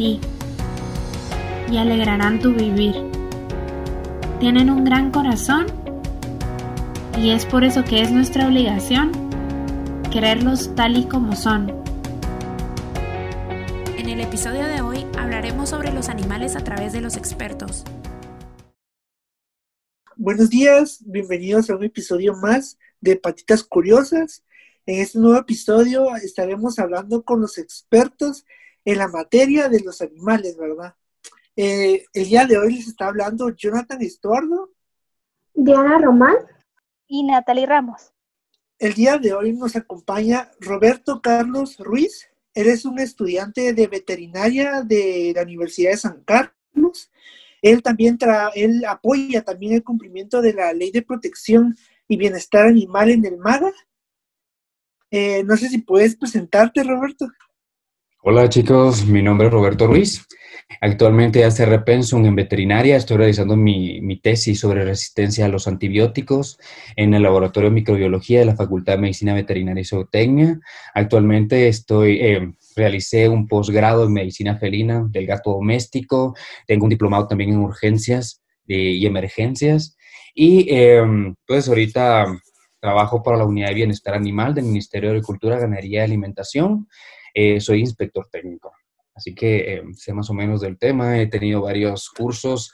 ti y alegrarán tu vivir. Tienen un gran corazón y es por eso que es nuestra obligación quererlos tal y como son. En el episodio de hoy hablaremos sobre los animales a través de los expertos. Buenos días, bienvenidos a un episodio más de Patitas Curiosas. En este nuevo episodio estaremos hablando con los expertos en la materia de los animales, ¿verdad? Eh, el día de hoy les está hablando Jonathan Estuardo, Diana Román y Natalie Ramos. El día de hoy nos acompaña Roberto Carlos Ruiz. Él es un estudiante de veterinaria de la Universidad de San Carlos. Él también él apoya también el cumplimiento de la ley de protección y bienestar animal en el MAGA eh, no sé si puedes presentarte, Roberto. Hola chicos, mi nombre es Roberto Ruiz. Actualmente hace repensum en veterinaria. Estoy realizando mi, tesis sobre resistencia a los antibióticos en el Laboratorio de Microbiología de la Facultad de Medicina Veterinaria y Zootecnia. Actualmente estoy, eh, realicé un posgrado en medicina felina del gato doméstico. Tengo un diplomado también en urgencias y emergencias. Y eh, pues ahorita Trabajo para la Unidad de Bienestar Animal del Ministerio de Agricultura, Ganadería y Alimentación. Eh, soy inspector técnico. Así que eh, sé más o menos del tema. He tenido varios cursos.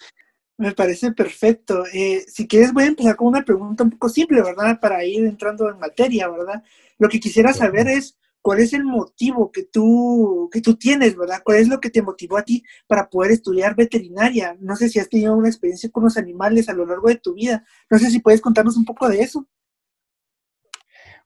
Me parece perfecto. Eh, si quieres, voy a empezar con una pregunta un poco simple, ¿verdad? Para ir entrando en materia, ¿verdad? Lo que quisiera saber es cuál es el motivo que tú, que tú tienes, ¿verdad? ¿Cuál es lo que te motivó a ti para poder estudiar veterinaria? No sé si has tenido una experiencia con los animales a lo largo de tu vida. No sé si puedes contarnos un poco de eso.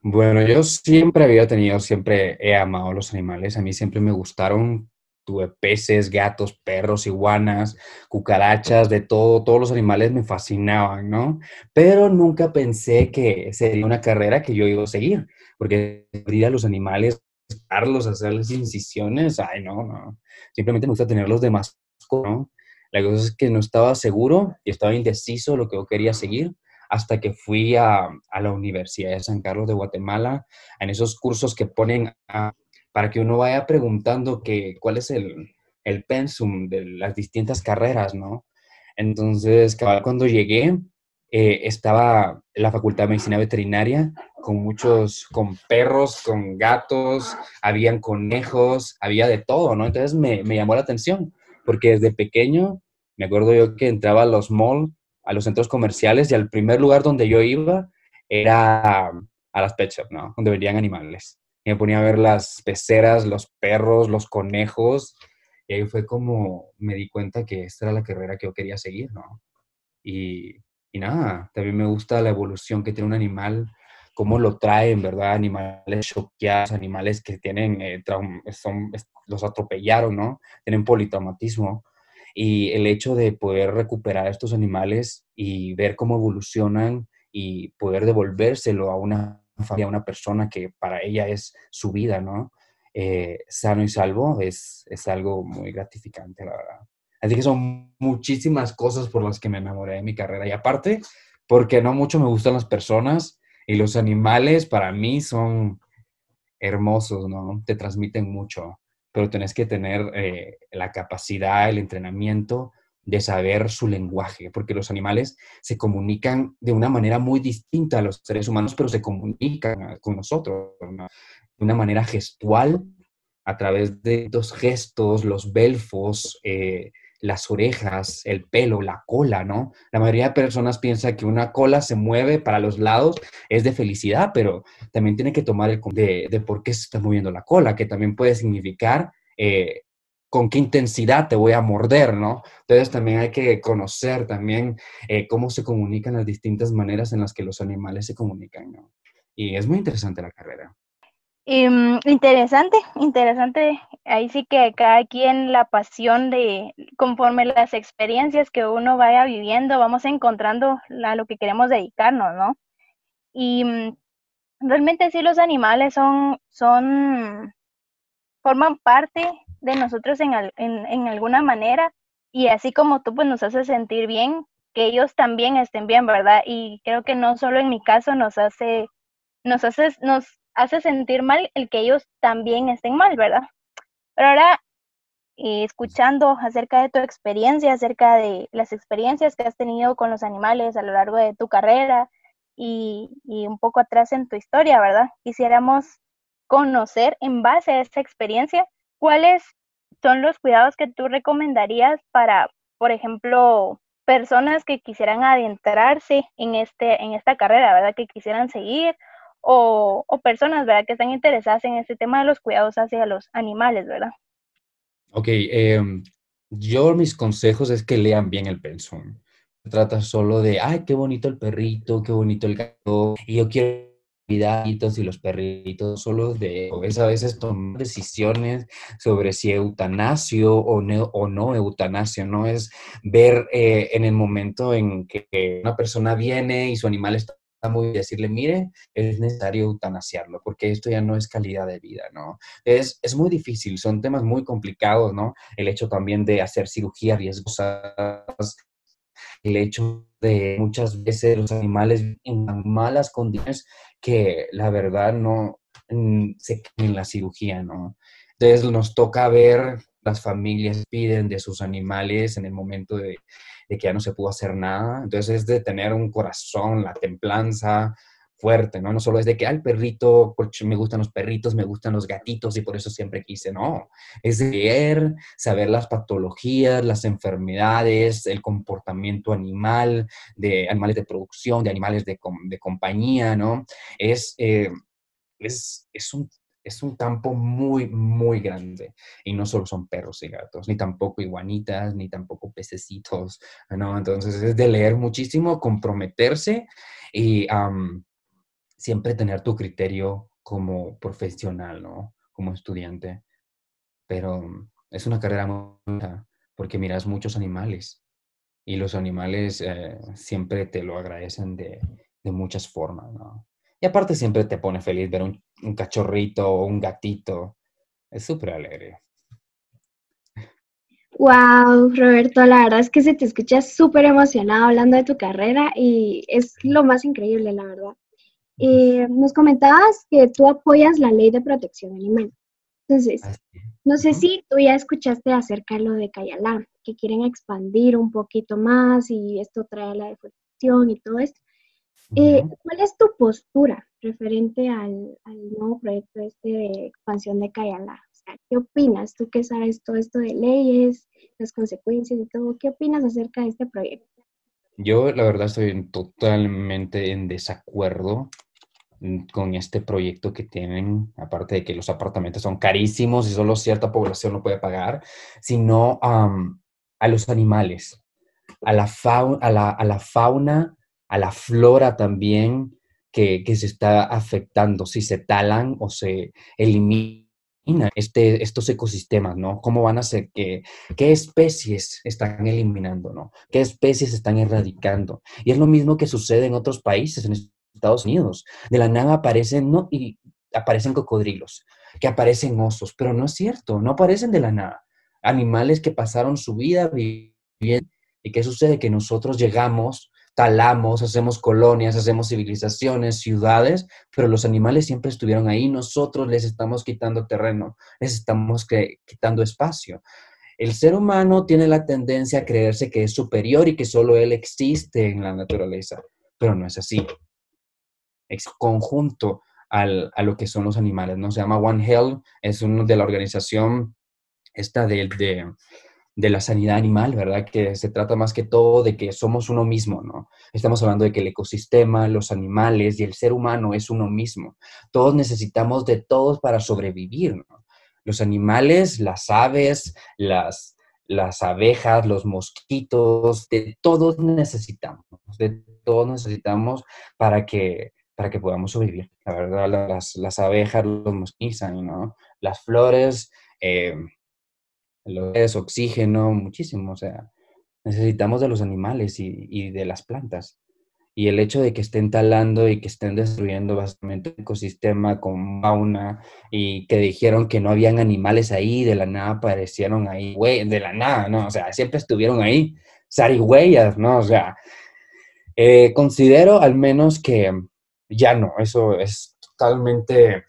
Bueno, yo siempre había tenido, siempre he amado los animales. A mí siempre me gustaron. Tuve peces, gatos, perros, iguanas, cucarachas, de todo. Todos los animales me fascinaban, ¿no? Pero nunca pensé que sería una carrera que yo iba a seguir, porque abrir a los animales, darlos, hacerles incisiones, ay, no, no. Simplemente me gusta tenerlos de mascota, ¿no? La cosa es que no estaba seguro y estaba indeciso lo que yo quería seguir hasta que fui a, la Universidad de San Carlos de Guatemala, en esos cursos que ponen para que uno vaya preguntando que, cuál es el, el pensum de las distintas carreras, ¿no? Entonces, cuando llegué, eh, estaba la Facultad de Medicina Veterinaria con muchos, con perros, con gatos, habían conejos, había de todo, ¿no? Entonces me, me llamó la atención, porque desde pequeño, me acuerdo yo que entraba a los malls a los centros comerciales y al primer lugar donde yo iba era a las pet shops, ¿no? Donde vendían animales. Me ponía a ver las peceras, los perros, los conejos. Y ahí fue como me di cuenta que esta era la carrera que yo quería seguir, ¿no? Y, y nada, también me gusta la evolución que tiene un animal, cómo lo traen, ¿verdad? Animales choqueados, animales que tienen, eh, son, los atropellaron, ¿no? Tienen politraumatismo y el hecho de poder recuperar estos animales y ver cómo evolucionan y poder devolvérselo a una familia, a una persona que para ella es su vida, ¿no? Eh, sano y salvo, es, es algo muy gratificante, la verdad. Así que son muchísimas cosas por las que me enamoré de mi carrera. Y aparte, porque no mucho me gustan las personas y los animales para mí son hermosos, ¿no? Te transmiten mucho pero tenés que tener eh, la capacidad, el entrenamiento de saber su lenguaje, porque los animales se comunican de una manera muy distinta a los seres humanos, pero se comunican con nosotros de una manera gestual, a través de los gestos, los belfos, eh, las orejas, el pelo, la cola, ¿no? La mayoría de personas piensa que una cola se mueve para los lados, es de felicidad, pero también tiene que tomar el de, de por qué se está moviendo la cola, que también puede significar eh, con qué intensidad te voy a morder, ¿no? Entonces también hay que conocer también eh, cómo se comunican las distintas maneras en las que los animales se comunican, ¿no? Y es muy interesante la carrera. Em, interesante, interesante. Ahí sí que cada quien la pasión de, conforme las experiencias que uno vaya viviendo, vamos encontrando a lo que queremos dedicarnos, ¿no? Y mm, realmente sí los animales son, son, forman parte de nosotros en, en, en alguna manera y así como tú pues nos hace sentir bien, que ellos también estén bien, ¿verdad? Y creo que no solo en mi caso nos hace, nos hace, nos hace sentir mal el que ellos también estén mal, ¿verdad? Pero ahora, eh, escuchando acerca de tu experiencia, acerca de las experiencias que has tenido con los animales a lo largo de tu carrera y, y un poco atrás en tu historia, ¿verdad? Quisiéramos conocer en base a esa experiencia cuáles son los cuidados que tú recomendarías para, por ejemplo, personas que quisieran adentrarse en, este, en esta carrera, ¿verdad? Que quisieran seguir o, personas, ¿verdad? Que están interesadas en este tema de los cuidados hacia los animales, ¿verdad? Ok, em, yo mis consejos es que lean bien el pensum. Se trata solo de, ay, qué bonito el perrito, qué bonito el gato, y yo quiero y los perritos, solo de es a veces tomar decisiones sobre si eutanasio o no, o no eutanasio, no es ver eh, en el momento en que una persona viene y su animal está muy decirle, mire, es necesario eutanasiarlo, porque esto ya no es calidad de vida, ¿no? Es, es muy difícil, son temas muy complicados, ¿no? El hecho también de hacer cirugía riesgosas, el hecho de muchas veces los animales en malas condiciones que la verdad no mm, se en la cirugía, ¿no? Entonces nos toca ver, las familias piden de sus animales en el momento de, que ya no se pudo hacer nada. Entonces es de tener un corazón, la templanza fuerte, ¿no? No solo es de que al perrito, porque me gustan los perritos, me gustan los gatitos y por eso siempre quise, no. Es de ver, saber las patologías, las enfermedades, el comportamiento animal, de animales de producción, de animales de, de compañía, ¿no? Es, eh, es, es un es un campo muy, muy grande. Y no solo son perros y gatos, ni tampoco iguanitas, ni tampoco pececitos, ¿no? Entonces es de leer muchísimo, comprometerse y siempre tener tu criterio como profesional, ¿no? Como estudiante. Pero es una carrera muy porque miras muchos animales y los animales eh, siempre te lo agradecen de, de muchas formas, ¿no? Y aparte siempre te pone feliz ver un, un cachorrito o un gatito. Es súper alegre. Wow, Roberto, la verdad es que se te escucha súper emocionado hablando de tu carrera y es lo más increíble, la verdad. Eh, nos comentabas que tú apoyas la ley de protección animal. Entonces, no sé si tú ya escuchaste acerca de lo de Cayalá, que quieren expandir un poquito más y esto trae la deforestación y todo esto. Eh, ¿Cuál es tu postura referente al, nuevo proyecto este de expansión de Cayala? O sea, ¿qué opinas? Tú que sabes todo esto de leyes, las consecuencias y todo, ¿qué opinas acerca de este proyecto? Yo, la verdad, estoy totalmente en desacuerdo mm, con este proyecto que tienen, aparte de que los apartamentos son carísimos y solo cierta población lo puede pagar, sino a los animales, a la, a la, a la fauna a la flora también que, se está afectando, si se talan o se eliminan este, estos ecosistemas, ¿no? ¿Cómo van a ser que, qué especies están eliminando, ¿no? ¿Qué especies están erradicando? Y es lo mismo que sucede en otros países, en Estados Unidos. De la nada aparecen, ¿no? Y aparecen cocodrilos, que aparecen osos, pero no es cierto, no aparecen de la nada. Animales que pasaron su vida viviendo. ¿Y qué sucede? Que nosotros llegamos talamos, hacemos colonias, hacemos civilizaciones, ciudades, pero los animales siempre estuvieron ahí. Nosotros les estamos quitando terreno, les estamos quitando espacio. El ser humano tiene la tendencia a creerse que es superior y que solo él existe en la naturaleza, pero no es así. Es conjunto al, a lo que son los animales, ¿no? Se llama One Health, es uno de la organización esta de, de de la sanidad animal, ¿verdad? Que se trata más que todo de que somos uno mismo, ¿no? Estamos hablando de que el ecosistema, los animales y el ser humano es uno mismo. Todos necesitamos de todos para sobrevivir. Los animales, las aves, las, las abejas, los mosquitos, de todos necesitamos, de todos necesitamos para que, para que podamos sobrevivir. La verdad, las, las abejas, los mosquitos, ¿no? Las flores, eh, es oxígeno, muchísimo, o sea, necesitamos de los animales y, de las plantas. Y el hecho de que estén talando y que estén destruyendo básicamente ecosistema con fauna y que dijeron que no habían animales ahí, de la nada aparecieron ahí, güey, de la nada, ¿no? O sea, siempre estuvieron ahí, zarigüeyas, ¿no? O sea, eh, considero al menos que ya no, eso es totalmente,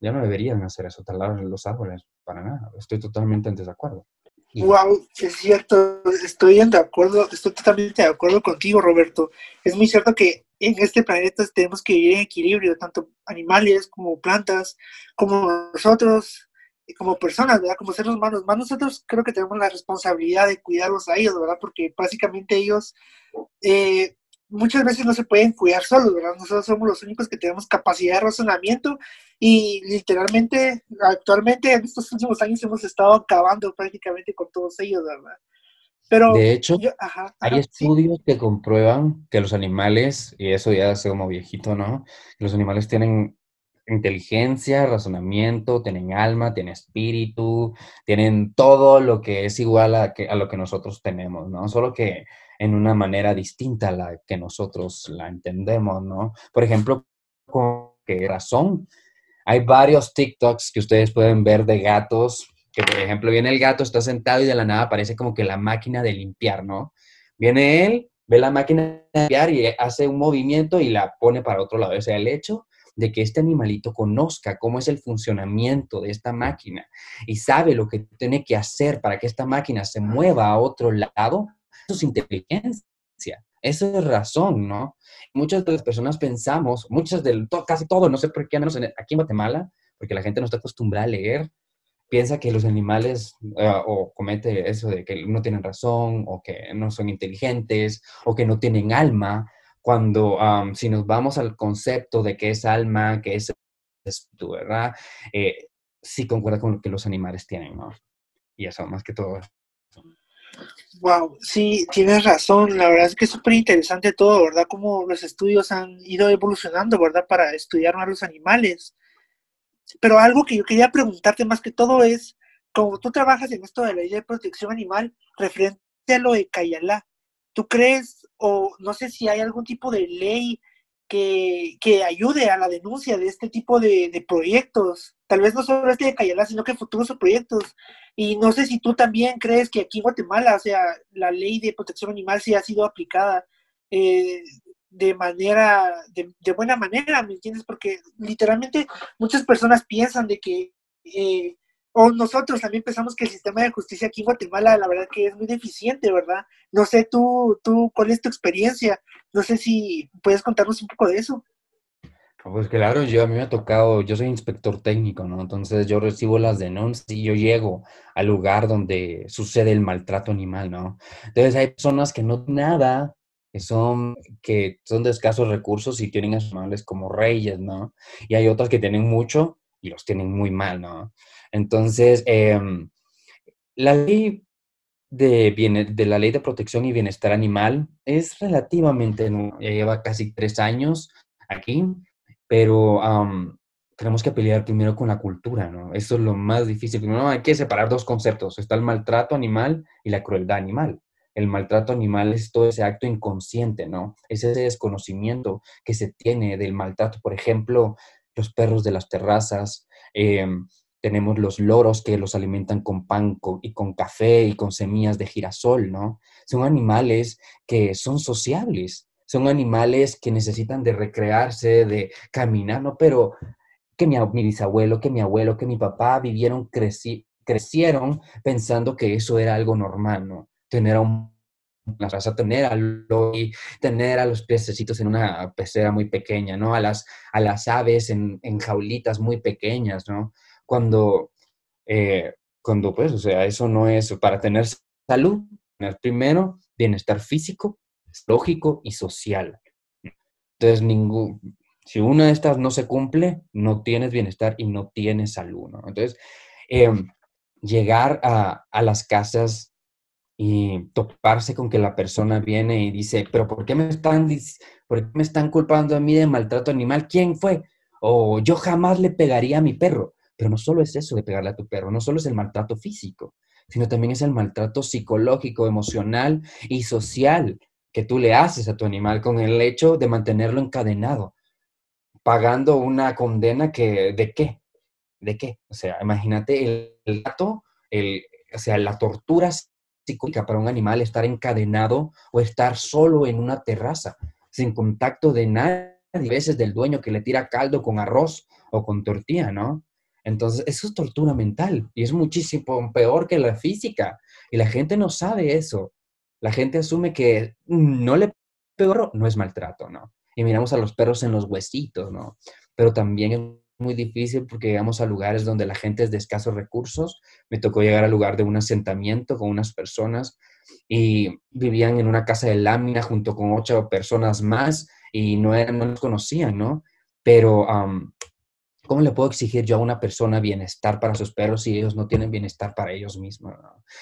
ya no deberían hacer eso, talar los árboles, para nada. Estoy totalmente en desacuerdo. Wow, es cierto, estoy de acuerdo, estoy totalmente de acuerdo contigo, Roberto. Es muy cierto que en este planeta tenemos que vivir en equilibrio, tanto animales como plantas, como nosotros, como personas, ¿verdad? Como seres humanos. Más nosotros creo que tenemos la responsabilidad de cuidarlos a ellos, ¿verdad? Porque básicamente ellos eh, muchas veces no se pueden cuidar solos, ¿verdad? Nosotros somos los únicos que tenemos capacidad de razonamiento y literalmente, actualmente, en estos últimos años hemos estado acabando prácticamente con todos ellos, ¿verdad? Pero, de hecho, hay estudios que comprueban que los animales, y eso ya es como viejito, ¿no? Los animales tienen inteligencia, razonamiento, tienen alma, tienen espíritu, tienen todo lo que es igual a, que, a lo que nosotros tenemos, ¿no? Solo que en una manera distinta a la que nosotros la entendemos, ¿no? Por ejemplo, ¿con qué razón? Hay varios TikToks que ustedes pueden ver de gatos, que por ejemplo viene el gato, está sentado y de la nada parece como que la máquina de limpiar, ¿no? Viene él, ve la máquina de limpiar y hace un movimiento y la pone para otro lado. O sea, el hecho de que este animalito conozca cómo es el funcionamiento de esta máquina y sabe lo que tiene que hacer para que esta máquina se mueva a otro lado, eso es inteligencia. Eso es razón, ¿no? Muchas de las personas pensamos, muchas del, casi todo, no sé por qué, menos aquí en Guatemala, porque la gente no está acostumbrada a leer, piensa que los animales eh, o comete eso de que no tienen razón o que no son inteligentes o que no tienen alma cuando si nos vamos al concepto de qué es alma, qué es espíritu, ¿verdad? Eh, sí concuerda con lo que los animales tienen, ¿no? Y eso, más que todo. Wow, sí, tienes razón. La verdad es que es súper interesante todo, ¿verdad? Cómo los estudios han ido evolucionando, ¿verdad? Para estudiar más los animales. Pero algo que yo quería preguntarte más que todo es, como tú trabajas en esto de la ley de protección animal, referente a lo de Cayalá, ¿tú crees o no sé si hay algún tipo de ley que, ayude a la denuncia de este tipo de, proyectos? Tal vez no solo este de Cayalá, sino que futuros proyectos. Y no sé si tú también crees que aquí en Guatemala, o sea, la ley de protección animal sí ha sido aplicada eh, de manera, de, buena manera, ¿me entiendes? Porque literalmente muchas personas piensan de que eh, o nosotros también pensamos que el sistema de justicia aquí en Guatemala, la verdad que es muy deficiente, ¿verdad? No sé tú, tú, ¿cuál es tu experiencia? No sé si puedes contarnos un poco de eso. Pues claro, yo a mí me ha tocado, yo soy inspector técnico, ¿no? Entonces yo recibo las denuncias y yo llego al lugar donde sucede el maltrato animal, ¿no? Entonces hay personas que no nada, que son, que son de escasos recursos y tienen animales como reyes, ¿no? Y hay otras que tienen mucho y los tienen muy mal, ¿no? Entonces, em, la ley de, de la ley de protección y bienestar animal es relativamente nueva, lleva casi tres años aquí, pero tenemos que pelear primero con la cultura, ¿no? Eso es lo más difícil. Primero hay que separar dos conceptos. Está el maltrato animal y la crueldad animal. El maltrato animal es todo ese acto inconsciente, ¿no? Es ese desconocimiento que se tiene del maltrato. Por ejemplo, los perros de las terrazas, em, tenemos los loros que los alimentan con pan y con café y con semillas de girasol, ¿no? Son animales que son sociables, son animales que necesitan de recrearse, de caminar, ¿no? Pero que mi, bisabuelo, que mi abuelo, que mi papá vivieron, crecieron pensando que eso era algo normal, ¿no? Tener a un raza, tener a, tener a los pececitos en una pecera muy pequeña, ¿no? A las, a las aves en, en jaulitas muy pequeñas, ¿no? Cuando, eh, cuando pues, o sea, eso no es para tener salud, tener primero bienestar físico, lógico y social. Entonces, ningún, si una de estas no se cumple, no tienes bienestar y no tienes salud. Entonces, em, llegar a, a, las casas y toparse con que la persona viene y dice, pero ¿por qué me están, por qué me están culpando a mí de maltrato animal? ¿Quién fue? O yo jamás le pegaría a mi perro. Pero no solo es eso de pegarle a tu perro, no solo es el maltrato físico, sino también es el maltrato psicológico, emocional y social que tú le haces a tu animal con el hecho de mantenerlo encadenado, pagando una condena que, ¿de qué? ¿De qué? O sea, imagínate el, gato, el, o sea, la tortura psicológica para un animal estar encadenado o estar solo en una terraza, sin contacto de nadie de veces del dueño que le tira caldo con arroz o con tortilla, ¿no? Entonces, eso es tortura mental y es muchísimo peor que la física. Y la gente no sabe eso. La gente asume que no le peor no es maltrato, ¿no? Y miramos a los perros en los huesitos, ¿no? Pero también es muy difícil porque llegamos a lugares donde la gente es de escasos recursos. Me tocó llegar al lugar de un asentamiento con unas personas y vivían en una casa de lámina junto con ocho personas más y no, no los conocían, ¿no? Pero, ¿cómo le puedo exigir yo a una persona bienestar para sus perros si ellos no tienen bienestar para ellos mismos?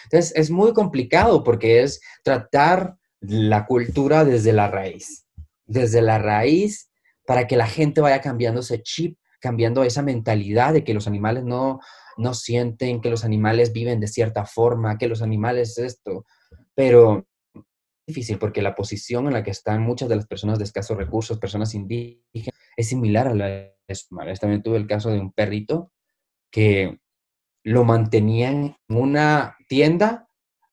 Entonces, es muy complicado porque es tratar la cultura desde la raíz, desde la raíz para que la gente vaya cambiando ese chip, cambiando esa mentalidad de que los animales no, no sienten, que los animales viven de cierta forma, que los animales esto. Pero difícil porque la posición en la que están muchas de las personas de escasos recursos, personas indígenas, es similar a la animales. También tuve el caso de un perrito que lo mantenían en una tienda,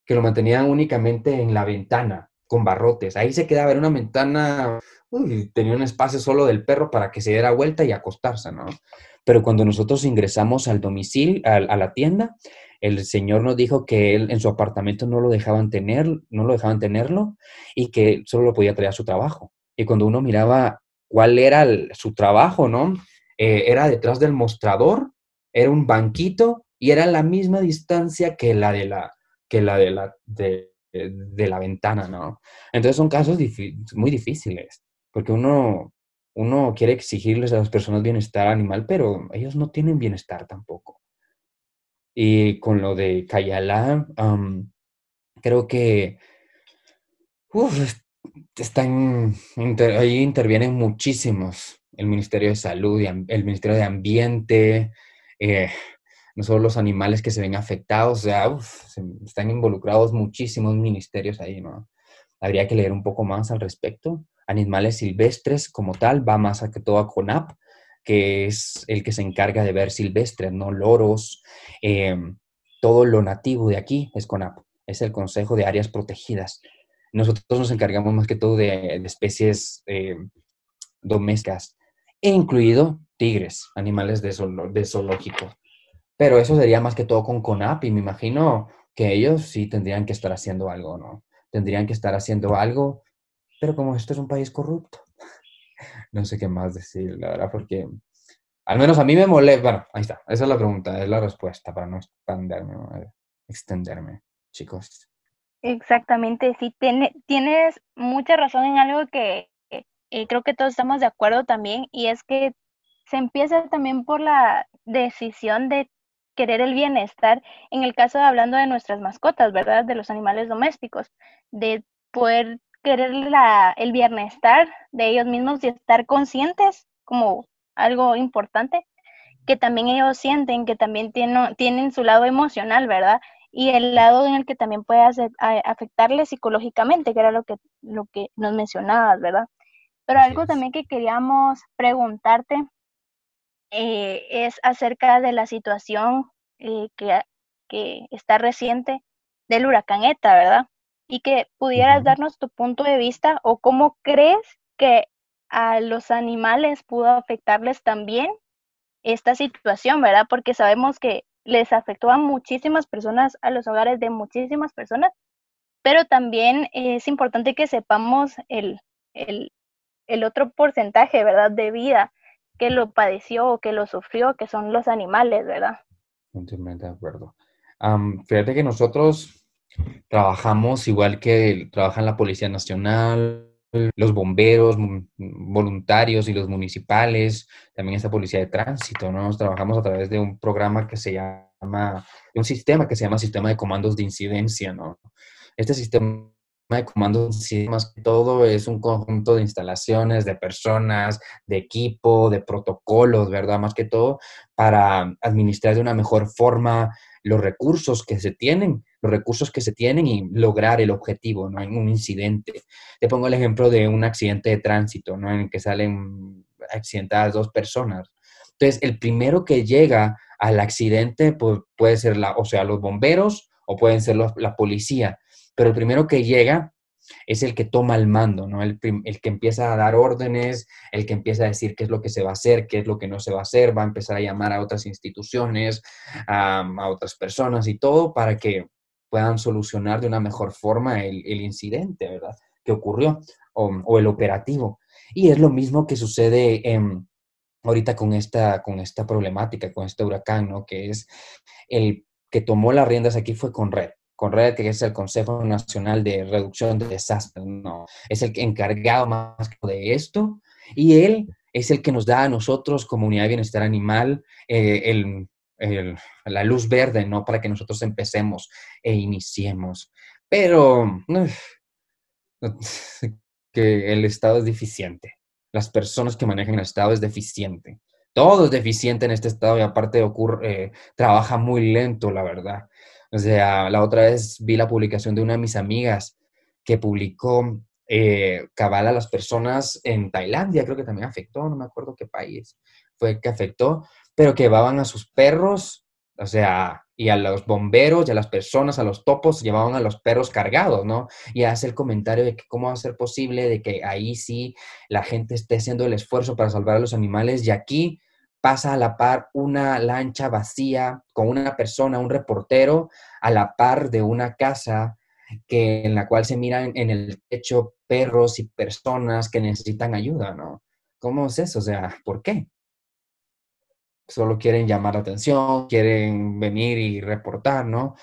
que lo mantenían únicamente en la ventana, con barrotes. Ahí se quedaba en una ventana, tenía un espacio solo del perro para que se diera vuelta y acostarse, ¿no? Pero cuando nosotros ingresamos al domicilio, a, a la tienda, el señor nos dijo que él en su apartamento no lo dejaban tener, no lo dejaban tenerlo y que solo lo podía traer a su trabajo. Y cuando uno miraba cuál era su trabajo, ¿no? Eh, era detrás del mostrador, era un banquito y era la misma distancia que la de la, que la, de la, de, la ventana, ¿no? Entonces son casos muy difíciles, porque uno, uno quiere exigirles a las personas bienestar animal, pero ellos no tienen bienestar tampoco. Y con lo de Kayala, creo que están, ahí intervienen muchísimos. El Ministerio de Salud, el Ministerio de Ambiente, eh, no solo los animales que se ven afectados, o sea, están involucrados muchísimos ministerios ahí, ¿no? Habría que leer un poco más al respecto. Animales silvestres como tal, va más a que todo a CONAP, que es el que se encarga de ver silvestres, ¿no? Loros, em, todo lo nativo de aquí es CONAP, es el Consejo de Áreas Protegidas. Nosotros nos encargamos más que todo de, especies em, domésticas, incluido tigres, animales de, de zoológico. Pero eso sería más que todo con CONAP y me imagino que ellos sí tendrían que estar haciendo algo, ¿no? Tendrían que estar haciendo algo, pero como esto es un país corrupto, no sé qué más decir, la verdad, porque al menos a mí me molesta. Bueno, ahí está, esa es la pregunta, es la respuesta para no extenderme, extenderme chicos. Exactamente, sí, tienes mucha razón en algo que eh, creo que todos estamos de acuerdo también, y es que se empieza también por la decisión de querer el bienestar, en el caso de hablando de nuestras mascotas, ¿verdad? De los animales domésticos, de poder querer la, el bienestar de ellos mismos y estar conscientes como algo importante, que también ellos sienten, que también tienen, tienen su lado emocional, ¿verdad? Y el lado en el que también puede afectarles psicológicamente, que era lo que, lo que nos mencionabas, ¿verdad? Pero algo también que queríamos preguntarte eh, es acerca de la situación eh, que, que está reciente del huracán ETA, ¿verdad? y que pudieras darnos tu punto de vista o cómo crees que a los animales pudo afectarles también esta situación, ¿verdad? Porque sabemos que les afectó a muchísimas personas, a los hogares de muchísimas personas, pero también es importante que sepamos el, el, otro porcentaje, ¿verdad? De vida que lo padeció o que lo sufrió, que son los animales, ¿verdad? Totalmente de acuerdo. fíjate que nosotros Trabajamos igual que trabajan la Policía Nacional, los bomberos voluntarios y los municipales, también esta policía de tránsito, ¿no? trabajamos a través de un programa que se llama, un sistema que se llama Sistema de Comandos de Incidencia, ¿no? Este sistema de comandos más que todo es un conjunto de instalaciones, de personas, de equipo, de protocolos, ¿verdad? Más que todo para administrar de una mejor forma los recursos que se tienen los recursos que se tienen y lograr el objetivo, ¿no? En un incidente. Te pongo el ejemplo de un accidente de tránsito, ¿no? En el que salen accidentadas dos personas. Entonces, el primero que llega al accidente pues, puede ser, la, o sea, los bomberos o pueden ser la policía, pero el primero que llega es el que toma el mando, ¿no? El, el, que empieza a dar órdenes, el que empieza a decir qué es lo que se va a hacer, qué es lo que no se va a hacer, va a empezar a llamar a otras instituciones, a, otras personas y todo para que puedan solucionar de una mejor forma el, incidente, ¿verdad? Que ocurrió o, el operativo. Y es lo mismo que sucede en ahorita con esta, con esta problemática, con este huracán, ¿no? Que es el que tomó las riendas aquí fue Conred. Conred, que es el Consejo Nacional de Reducción de Desastres, ¿no? Es el encargado más de esto y él es el que nos da a nosotros, Comunidad de Bienestar Animal, eh, el, el, la luz verde, ¿no? Para que nosotros empecemos e iniciemos. Pero que el Estado es deficiente las personas que manejan el Estado es deficiente. Todo es deficiente en este Estado y aparte ocurre, eh, trabaja muy lento, la verdad. O sea, la otra vez vi la publicación de una de mis amigas que publicó eh, cabal a las personas en Tailandia, creo que también afectó, no me acuerdo qué país fue que afectó, pero que llevaban a sus perros, o sea, y a los bomberos y a las personas, a los topos, llevaban a los perros cargados, ¿no? Y hace el comentario de que cómo va a ser posible de que ahí sí la gente esté haciendo el esfuerzo para salvar a los animales y aquí pasa a la par una lancha vacía con una persona, un reportero, a la par de una casa que, en la cual se miran en el techo perros y personas que necesitan ayuda, ¿no? ¿Cómo es eso? O sea, ¿por qué? Solo quieren llamar la atención, quieren venir y reportar, ¿no?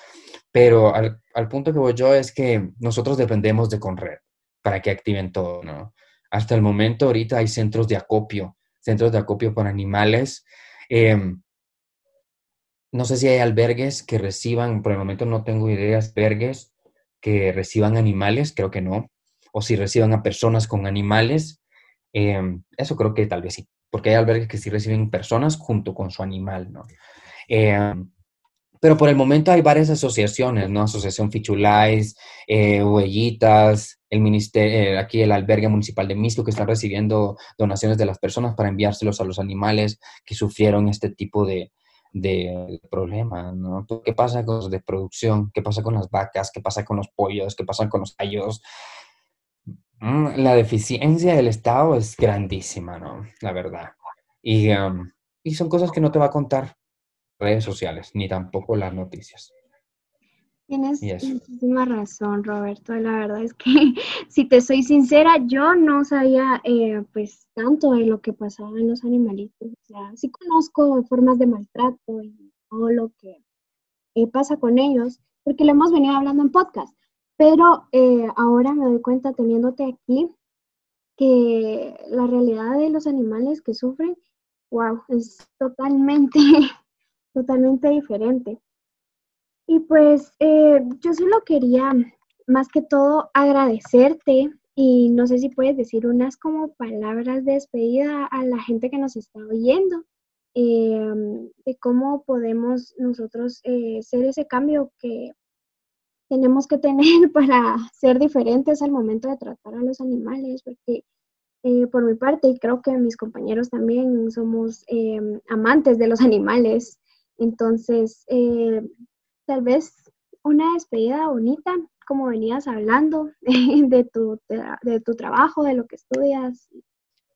Pero al, punto que voy yo es que nosotros dependemos de Conred para que activen todo, ¿no? Hasta el momento ahorita hay centros de acopio, centros de acopio para animales. Em, no sé si hay albergues que reciban, por el momento no tengo ideas, albergues que reciban animales, creo que no. O si reciban a personas con animales, em, eso creo que tal vez sí porque hay albergues que sí reciben personas junto con su animal, ¿no? Eh, pero por el momento hay varias asociaciones, ¿no? Asociación Fichulais, eh, Huellitas, el ministerio, eh, aquí el albergue municipal de Misco, que están recibiendo donaciones de las personas para enviárselos a los animales que sufrieron este tipo de, de problemas, ¿no? ¿Qué pasa con los de producción? ¿Qué pasa con las vacas? ¿Qué pasa con los pollos? ¿Qué pasa con los gallos? Mm, la deficiencia del Estado es grandísima, ¿no? La verdad. Y, y son cosas que no te va a contar redes sociales, ni tampoco las noticias. Tienes muchísima razón, Roberto. La verdad es que, si te soy sincera, yo no sabía eh, pues tanto de lo que pasaba en los animalitos. O sea, sí conozco formas de maltrato y todo lo que eh, pasa con ellos, porque lo hemos venido hablando en podcast. Pero eh, ahora me doy cuenta teniéndote aquí que la realidad de los animales que sufren, wow, es totalmente, totalmente diferente. Y pues eh, yo solo quería más que todo agradecerte y no sé si puedes decir unas como palabras de despedida a la gente que nos está oyendo, em, de cómo podemos nosotros eh, ser ese cambio que tenemos que tener para ser diferentes al momento de tratar a los animales, porque eh, por mi parte, y creo que mis compañeros también somos em, amantes de los animales, entonces eh, tal vez una despedida bonita, como venías hablando de tu, de, tu trabajo, de lo que estudias.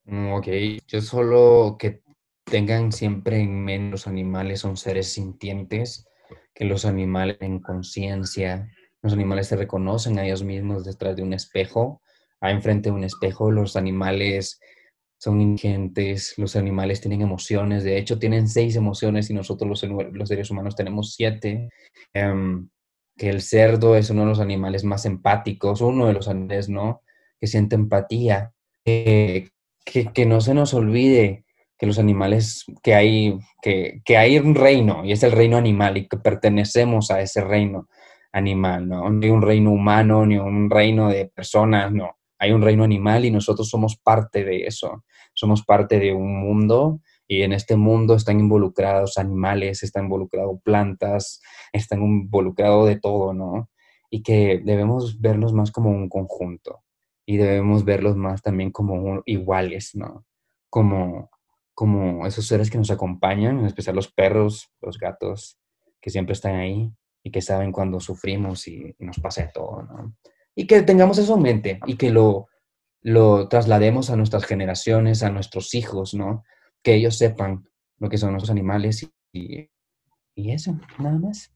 Mm, ok, yo solo que tengan siempre en mente los animales son seres sintientes, que los animales en conciencia, los animales se reconocen a ellos mismos detrás de un espejo, a enfrente de un espejo. Los animales son ingentes, los animales tienen emociones. De hecho, tienen seis emociones y nosotros los, seres humanos tenemos siete. Em, que el cerdo es uno de los animales más empáticos, uno de los animales, ¿no? Que siente empatía. que, que, no se nos olvide que los animales, que hay, que, que hay un reino y es el reino animal y que pertenecemos a ese reino animal, ¿no? Ni un reino humano, ni un reino de personas, no. Hay un reino animal y nosotros somos parte de eso. Somos parte de un mundo y en este mundo están involucrados animales, están involucrados plantas, están involucrados de todo, ¿no? Y que debemos verlos más como un conjunto y debemos verlos más también como iguales, ¿no? Como, como esos seres que nos acompañan, en especial los perros, los gatos, que siempre están ahí y que saben cuando sufrimos y, nos pasa todo, ¿no? y que tengamos eso en mente y que lo, lo traslademos a nuestras generaciones, a nuestros hijos, ¿no? Que ellos sepan lo que son nuestros animales y, y eso, nada más.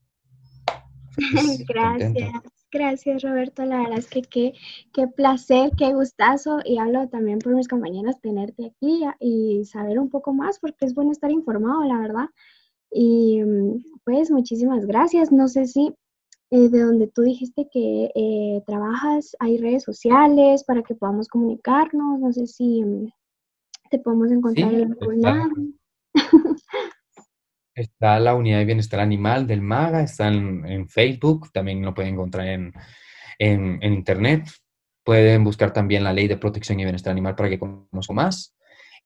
gracias, gracias Roberto. La verdad es que qué, qué placer, qué gustazo. Y hablo también por mis compañeros tenerte aquí y saber un poco más porque es bueno estar informado, la verdad. Y pues muchísimas gracias. No sé si eh, de donde tú dijiste que eh, trabajas, hay redes sociales para que podamos comunicarnos. No sé si mm, te podemos encontrar en algún lado. Está la unidad de bienestar animal del MAGA, está en, Facebook, también lo pueden encontrar en, Internet. Pueden buscar también la ley de protección y bienestar animal para que conozcan más.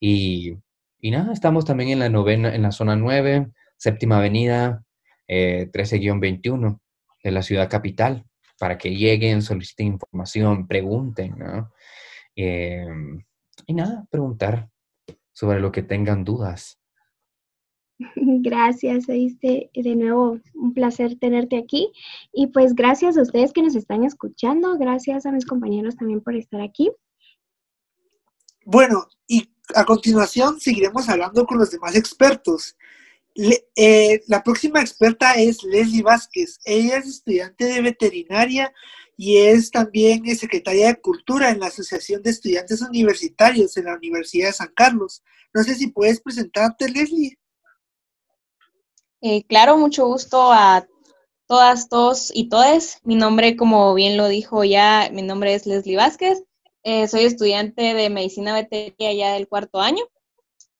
Y, nada, estamos también en la novena, en la zona 9, séptima avenida, 13-21 eh, de la ciudad capital, para que lleguen, soliciten información, pregunten, ¿no? Eh, y nada, preguntar sobre lo que tengan dudas. Gracias, oíste. De nuevo, un placer tenerte aquí. Y pues gracias a ustedes que nos están escuchando. Gracias a mis compañeros también por estar aquí. Bueno, y a continuación seguiremos hablando con los demás expertos. Eh, la próxima experta es Leslie Vázquez. Ella es estudiante de veterinaria y es también secretaria de Cultura en la Asociación de Estudiantes Universitarios en la Universidad de San Carlos. No sé si puedes presentarte, Leslie. Eh, claro, mucho gusto a todas, todos y todes. Mi nombre, como bien lo dijo ya, mi nombre es Leslie Vázquez. Eh, soy estudiante de medicina veterinaria ya del cuarto año.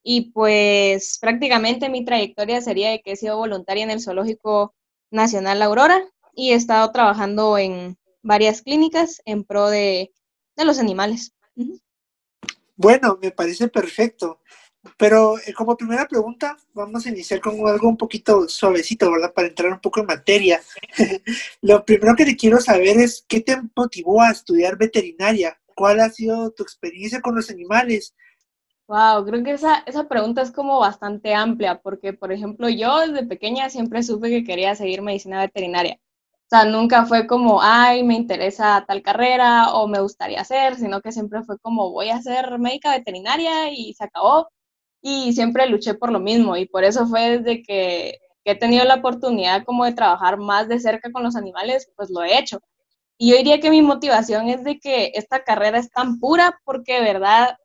Y pues prácticamente mi trayectoria sería de que he sido voluntaria en el Zoológico Nacional Aurora y he estado trabajando en varias clínicas en pro de, los animales. Bueno, me parece perfecto. Pero eh, como primera pregunta, vamos a iniciar con algo un poquito suavecito, ¿verdad? Para entrar un poco en materia. Lo primero que te quiero saber es, ¿qué te motivó a estudiar veterinaria? ¿Cuál ha sido tu experiencia con los animales? Wow, creo que esa, esa pregunta es como bastante amplia, porque, por ejemplo, yo desde pequeña siempre supe que quería seguir medicina veterinaria. O sea, nunca fue como, ay, me interesa tal carrera o me gustaría hacer, sino que siempre fue como, voy a ser médica veterinaria y se acabó y siempre luché por lo mismo y por eso fue desde que, he tenido la oportunidad como de trabajar más de cerca con los animales, pues lo he hecho. Y yo diría que mi motivación es de que esta carrera es tan pura porque de verdad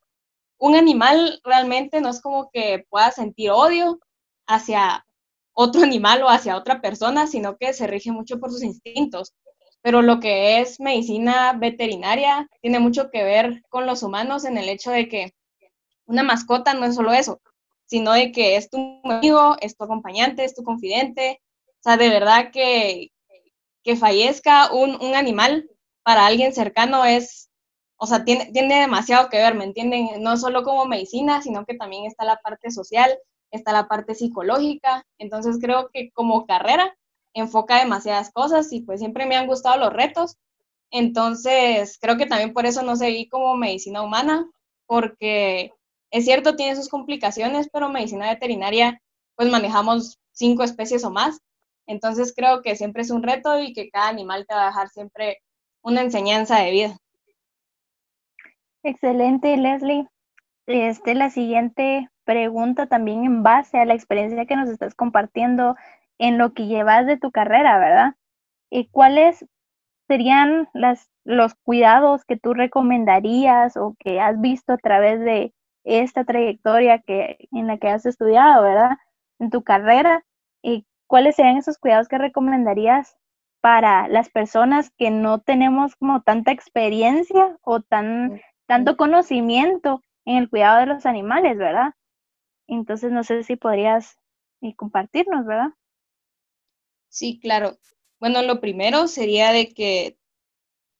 un animal realmente no es como que pueda sentir odio hacia otro animal o hacia otra persona, sino que se rige mucho por sus instintos. Pero lo que es medicina veterinaria tiene mucho que ver con los humanos en el hecho de que una mascota no es solo eso, sino de que es tu amigo, es tu acompañante, es tu confidente. O sea, de verdad que, que fallezca un, un animal para alguien cercano es, o sea, tiene, tiene demasiado que ver, ¿me entienden? No solo como medicina, sino que también está la parte social, está la parte psicológica. Entonces creo que como carrera enfoca demasiadas cosas y pues siempre me han gustado los retos. Entonces creo que también por eso no seguí como medicina humana, porque es cierto, tiene sus complicaciones, pero medicina veterinaria, pues manejamos cinco especies o más. Entonces creo que siempre es un reto y que cada animal te va a dejar siempre una enseñanza de vida. Excelente, Leslie. Este, la siguiente pregunta también en base a la experiencia que nos estás compartiendo en lo que llevas de tu carrera, ¿verdad? ¿Y cuáles serían las, los cuidados que tú recomendarías o que has visto a través de, esta trayectoria que, en la que has estudiado, ¿verdad? En tu carrera. ¿Y cuáles serían esos cuidados que recomendarías para las personas que no tenemos como tanta experiencia o tan, tanto conocimiento en el cuidado de los animales, ¿verdad? Entonces, no sé si podrías eh, compartirnos, ¿verdad? Sí, claro. Bueno, lo primero sería de que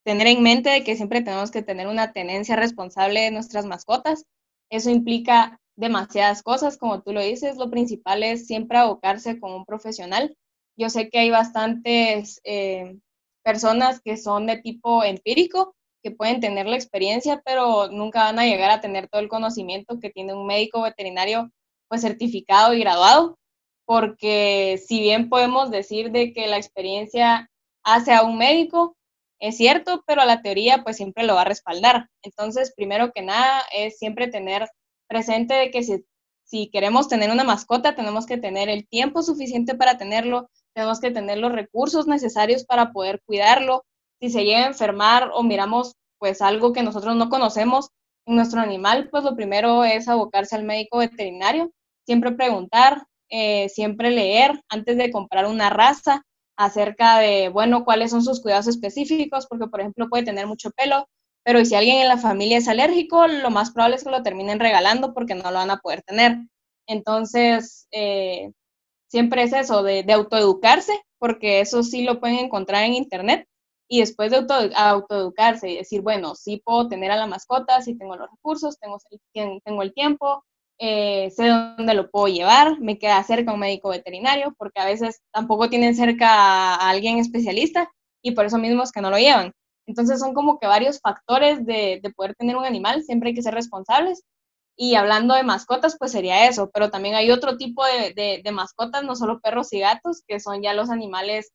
tener en mente de que siempre tenemos que tener una tenencia responsable de nuestras mascotas, eso implica demasiadas cosas, como tú lo dices. Lo principal es siempre abocarse con un profesional. Yo sé que hay bastantes eh, personas que son de tipo empírico, que pueden tener la experiencia, pero nunca van a llegar a tener todo el conocimiento que tiene un médico veterinario pues certificado y graduado, porque si bien podemos decir de que la experiencia hace a un médico, es cierto, pero la teoría pues siempre lo va a respaldar. Entonces, primero que nada, es siempre tener presente de que si, si queremos tener una mascota, tenemos que tener el tiempo suficiente para tenerlo, tenemos que tener los recursos necesarios para poder cuidarlo. Si se llega a enfermar o miramos pues algo que nosotros no conocemos en nuestro animal, pues lo primero es abocarse al médico veterinario, siempre preguntar, eh, siempre leer antes de comprar una raza acerca de, bueno, cuáles son sus cuidados específicos, porque por ejemplo puede tener mucho pelo, pero si alguien en la familia es alérgico, lo más probable es que lo terminen regalando porque no lo van a poder tener. Entonces, eh, siempre es eso, de, de, autoeducarse, porque eso sí lo pueden encontrar en internet, y después de auto, autoeducarse y decir, bueno, sí puedo tener a la mascota, sí tengo los recursos, tengo, tengo el tiempo, eh, sé dónde lo puedo llevar, me queda cerca un médico veterinario, porque a veces tampoco tienen cerca a alguien especialista y por eso mismo es que no lo llevan. Entonces son como que varios factores de, de poder tener un animal, siempre hay que ser responsables. Y hablando de mascotas, pues sería eso, pero también hay otro tipo de, de, de mascotas, no solo perros y gatos, que son ya los animales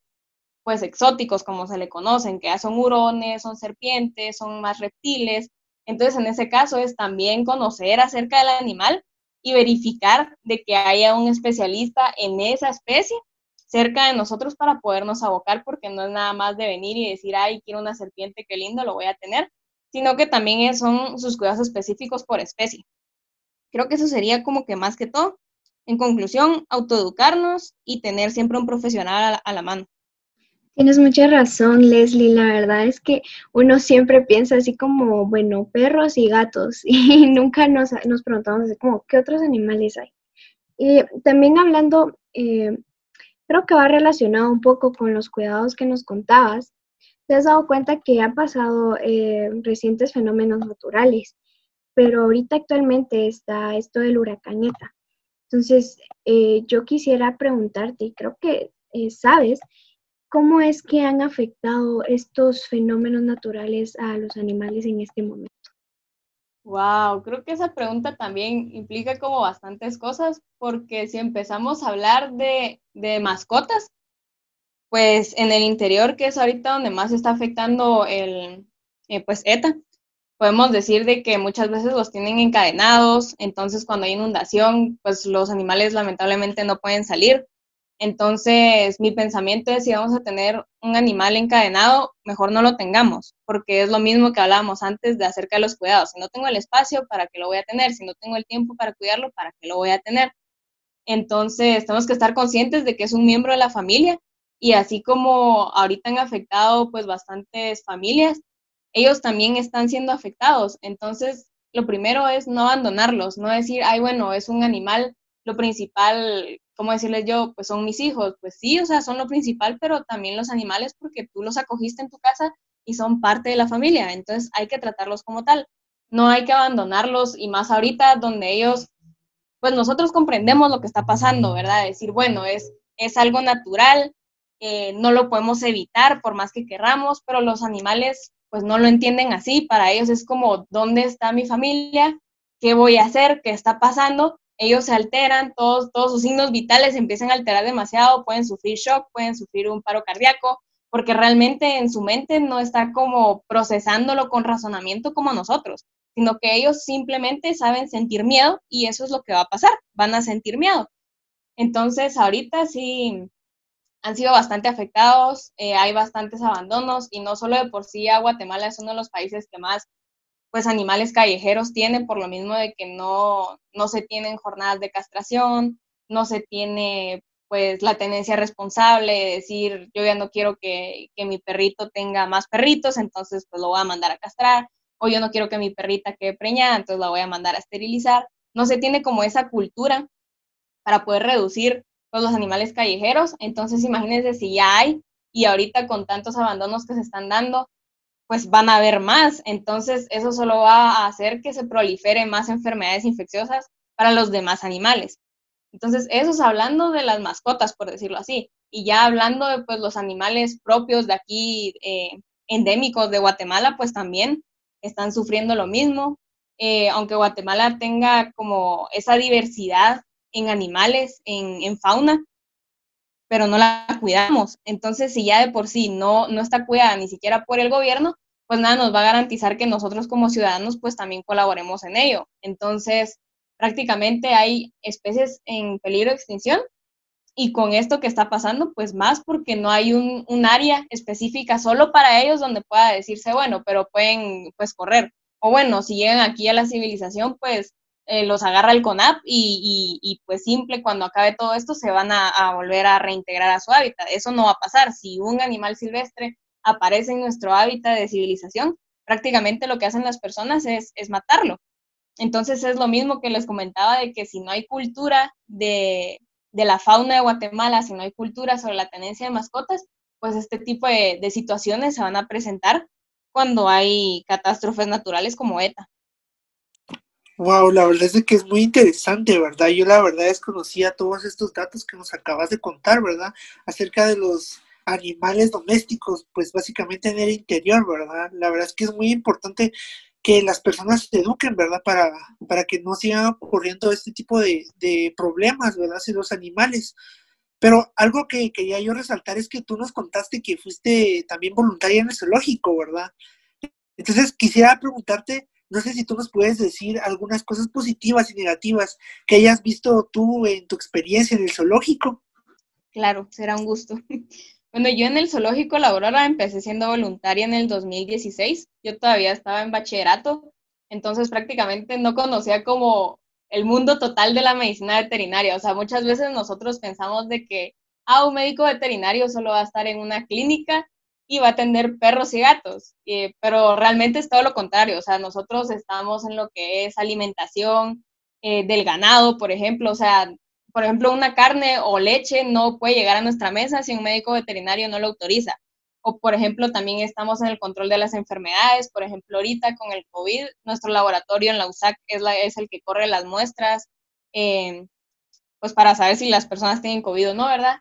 pues exóticos, como se le conocen, que son hurones, son serpientes, son más reptiles. Entonces, en ese caso es también conocer acerca del animal y verificar de que haya un especialista en esa especie cerca de nosotros para podernos abocar, porque no es nada más de venir y decir, ay, quiero una serpiente, qué lindo, lo voy a tener, sino que también son sus cuidados específicos por especie. Creo que eso sería como que más que todo. En conclusión, autoeducarnos y tener siempre un profesional a la, mano. Tienes mucha razón, Leslie. La verdad es que uno siempre piensa así como, bueno, perros y gatos, y nunca nos, nos preguntamos así como, ¿qué otros animales hay? Y también hablando, eh, creo que va relacionado un poco con los cuidados que nos contabas. Te has dado cuenta que han pasado eh, recientes fenómenos naturales, pero ahorita actualmente está esto del huracán ETA. Entonces, eh, yo quisiera preguntarte, y creo que sabes, ¿Cómo es que han afectado estos fenómenos naturales a los animales en este momento? Wow, creo que esa pregunta también implica como bastantes cosas, porque si empezamos a hablar de, de mascotas, pues en el interior, que es ahorita donde más está afectando el, eh, pues ETA, podemos decir de que muchas veces los tienen encadenados, entonces cuando hay inundación, pues los animales lamentablemente no pueden salir entonces, mi pensamiento es, si vamos a tener un animal encadenado, mejor no lo tengamos, porque es lo mismo que hablábamos antes de acerca de los cuidados. Si no tengo el espacio, ¿para qué lo voy a tener? Si no tengo el tiempo para cuidarlo, ¿para qué lo voy a tener? Entonces, tenemos que estar conscientes de que es un miembro de la familia y así como ahorita han afectado pues bastantes familias, ellos también están siendo afectados. Entonces, lo primero es no abandonarlos, no decir, ay, bueno, es un animal, lo principal ¿cómo decirles yo? Pues son mis hijos. Pues sí, o sea, son lo principal, pero también los animales porque tú los acogiste en tu casa y son parte de la familia. Entonces hay que tratarlos como tal. No hay que abandonarlos y más ahorita donde ellos, pues nosotros comprendemos lo que está pasando, ¿verdad? Decir, bueno, es, es algo natural, eh, no lo podemos evitar por más que querramos, pero los animales pues no lo entienden así. Para ellos es como, ¿dónde está mi familia? ¿Qué voy a hacer? ¿Qué está pasando? Ellos se alteran, todos, todos sus signos vitales empiezan a alterar demasiado, pueden sufrir shock, pueden sufrir un paro cardíaco, porque realmente en su mente no está como procesándolo con razonamiento como nosotros, sino que ellos simplemente saben sentir miedo y eso es lo que va a pasar, van a sentir miedo. Entonces, ahorita sí han sido bastante afectados, eh, hay bastantes abandonos y no solo de por sí Guatemala es uno de los países que más pues animales callejeros tienen por lo mismo de que no, no se tienen jornadas de castración, no se tiene pues la tenencia responsable de decir yo ya no quiero que, que, mi perrito tenga más perritos, entonces pues lo voy a mandar a castrar, o yo no quiero que mi perrita quede preñada, entonces la voy a mandar a esterilizar. No se tiene como esa cultura para poder reducir pues, los animales callejeros, entonces imagínense si ya hay y ahorita con tantos abandonos que se están dando, pues van a haber más. Entonces, eso solo va a hacer que se proliferen más enfermedades infecciosas para los demás animales. Entonces, eso es hablando de las mascotas, por decirlo así. Y ya hablando de pues, los animales propios de aquí, eh, endémicos de Guatemala, pues también están sufriendo lo mismo. Eh, aunque Guatemala tenga como esa diversidad en animales, en, en fauna, pero no la cuidamos. Entonces, si ya de por sí no, no está cuidada ni siquiera por el gobierno, pues nada nos va a garantizar que nosotros como ciudadanos pues también colaboremos en ello. Entonces, prácticamente hay especies en peligro de extinción y con esto que está pasando, pues más porque no hay un, un, área específica solo para ellos donde pueda decirse, bueno, pero pueden pues correr. O bueno, si llegan aquí a la civilización, pues eh, los agarra el CONAP y, y, pues simple, cuando acabe todo esto, se van a, a, volver a reintegrar a su hábitat. Eso no va a pasar. Si un animal silvestre aparece en nuestro hábitat de civilización, prácticamente lo que hacen las personas es, es matarlo. Entonces es lo mismo que les comentaba de que si no hay cultura de, de la fauna de Guatemala, si no hay cultura sobre la tenencia de mascotas, pues este tipo de, de situaciones se van a presentar cuando hay catástrofes naturales como ETA. Wow, la verdad es que es muy interesante, ¿verdad? Yo la verdad desconocía todos estos datos que nos acabas de contar, ¿verdad? Acerca de los animales domésticos, pues básicamente en el interior, ¿verdad? La verdad es que es muy importante que las personas se eduquen, ¿verdad? Para, para que no sigan ocurriendo este tipo de, de problemas, ¿verdad? Si los animales. Pero algo que quería yo resaltar es que tú nos contaste que fuiste también voluntaria en el zoológico, ¿verdad? Entonces quisiera preguntarte, no sé si tú nos puedes decir algunas cosas positivas y negativas que hayas visto tú en tu experiencia en el zoológico. Claro, será un gusto. Bueno, yo en el zoológico La Aurora empecé siendo voluntaria en el 2016. Yo todavía estaba en bachillerato, entonces prácticamente no conocía como el mundo total de la medicina veterinaria. O sea, muchas veces nosotros pensamos de que, ah, un médico veterinario solo va a estar en una clínica y va a atender perros y gatos, pero realmente es todo lo contrario. O sea, nosotros estamos en lo que es alimentación eh, del ganado, por ejemplo. O sea, por ejemplo, una carne o leche no puede llegar a nuestra mesa si un médico veterinario no lo autoriza. O, por ejemplo, también estamos en el control de las enfermedades. Por ejemplo, ahorita con el COVID, nuestro laboratorio en la USAC es, la, es el que corre las muestras, eh, pues para saber si las personas tienen COVID o no, ¿verdad?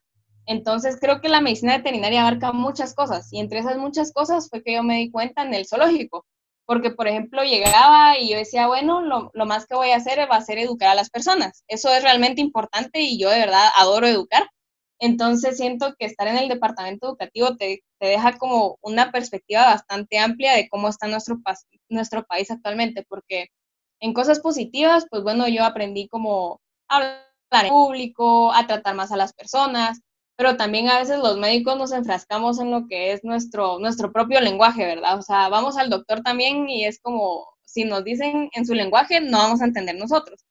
Entonces, creo que la medicina veterinaria abarca muchas cosas y entre esas muchas cosas fue que yo me di cuenta en el zoológico porque, por ejemplo, llegaba y yo decía, bueno, lo, lo, más que voy a hacer va a ser educar a las personas. Eso es realmente importante y yo de verdad adoro educar. Entonces siento que estar en el departamento educativo te, te deja como una perspectiva bastante amplia de cómo está nuestro, nuestro país actualmente, porque en cosas positivas, pues bueno, yo aprendí como a hablar en público, a tratar más a las personas, pero también a veces los médicos nos enfrascamos en lo que es nuestro, nuestro propio lenguaje, ¿verdad? O sea, vamos al doctor también y es como, si nos dicen en su lenguaje, no vamos a entender nosotros.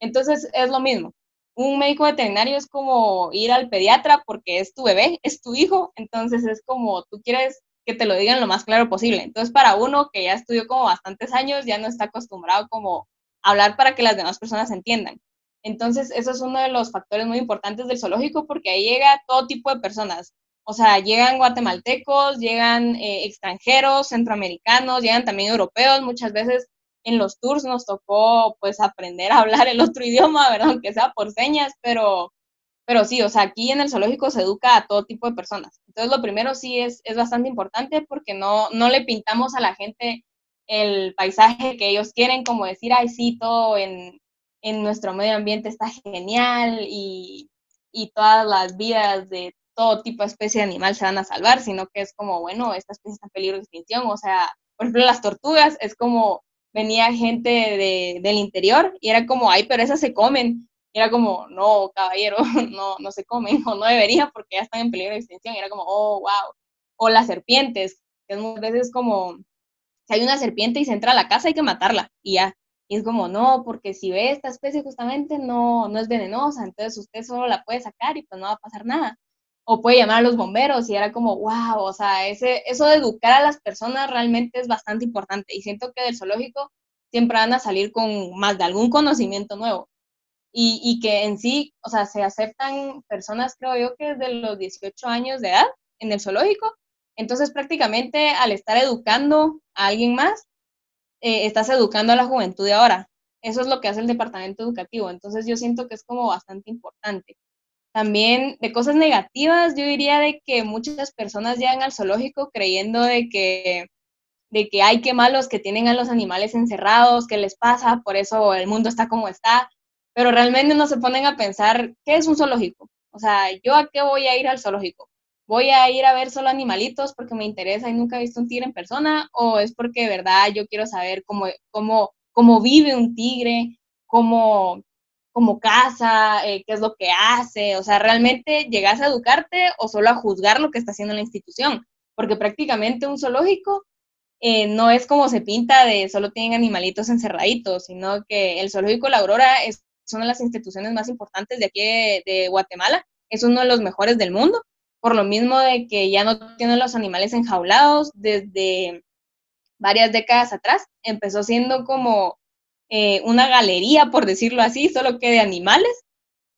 Entonces, es lo mismo. Un médico veterinario es como ir al pediatra porque es tu bebé, es tu hijo, entonces es como tú quieres que te lo digan lo más claro posible. Entonces, para uno que ya estudió como bastantes años, ya no está acostumbrado como hablar para que las demás personas entiendan. Entonces, eso es uno de los factores muy importantes del zoológico porque ahí llega todo tipo de personas. O sea, llegan guatemaltecos, llegan eh, extranjeros, centroamericanos, llegan también europeos. Muchas veces en los tours nos tocó pues aprender a hablar el otro idioma, ¿verdad? Aunque sea por señas, pero, pero sí, o sea, aquí en el zoológico se educa a todo tipo de personas. Entonces, lo primero sí es, es bastante importante porque no, no le pintamos a la gente el paisaje que ellos quieren, como decir, ay, sí, todo en, en nuestro medio ambiente está genial y, y todas las vidas de todo tipo de especie animal se van a salvar, sino que es como, bueno, esta especie está en peligro de extinción. O sea, por ejemplo, las tortugas es como venía gente de, del interior y era como, ay, pero esas se comen. Y era como, no, caballero, no, no se comen o no deberían porque ya están en peligro de extinción. Y era como, oh, wow. O las serpientes, que muchas veces como, si hay una serpiente y se entra a la casa hay que matarla y ya. Y es como, no, porque si ve esta especie justamente no, no es venenosa, entonces usted solo la puede sacar y pues no va a pasar nada. O puede llamar a los bomberos y era como, wow, o sea, ese, eso de educar a las personas realmente es bastante importante. Y siento que del zoológico siempre van a salir con más de algún conocimiento nuevo. Y, y que en sí, o sea, se aceptan personas, creo yo, que desde los 18 años de edad en el zoológico. Entonces, prácticamente al estar educando a alguien más, eh, estás educando a la juventud de ahora. Eso es lo que hace el departamento educativo. Entonces yo siento que es como bastante importante. También de cosas negativas, yo diría de que muchas personas llegan al zoológico creyendo de que, de que hay que malos que tienen a los animales encerrados, ¿qué les pasa? Por eso el mundo está como está. Pero realmente no se ponen a pensar, ¿qué es un zoológico? O sea, ¿yo a qué voy a ir al zoológico? ¿Voy a ir a ver solo animalitos porque me interesa y nunca he visto un tigre en persona? ¿O es porque de verdad yo quiero saber cómo, cómo, cómo vive un tigre, cómo, cómo caza, eh, qué es lo que hace? O sea, ¿realmente llegas a educarte o solo a juzgar lo que está haciendo la institución? Porque prácticamente un zoológico eh, no es como se pinta de solo tienen animalitos encerraditos, sino que el Zoológico La Aurora es una de las instituciones más importantes de aquí de, Guatemala, es uno de los mejores del mundo, por lo mismo de que ya no tienen los animales enjaulados desde varias décadas atrás, empezó siendo como eh, una galería, por decirlo así, solo que de animales,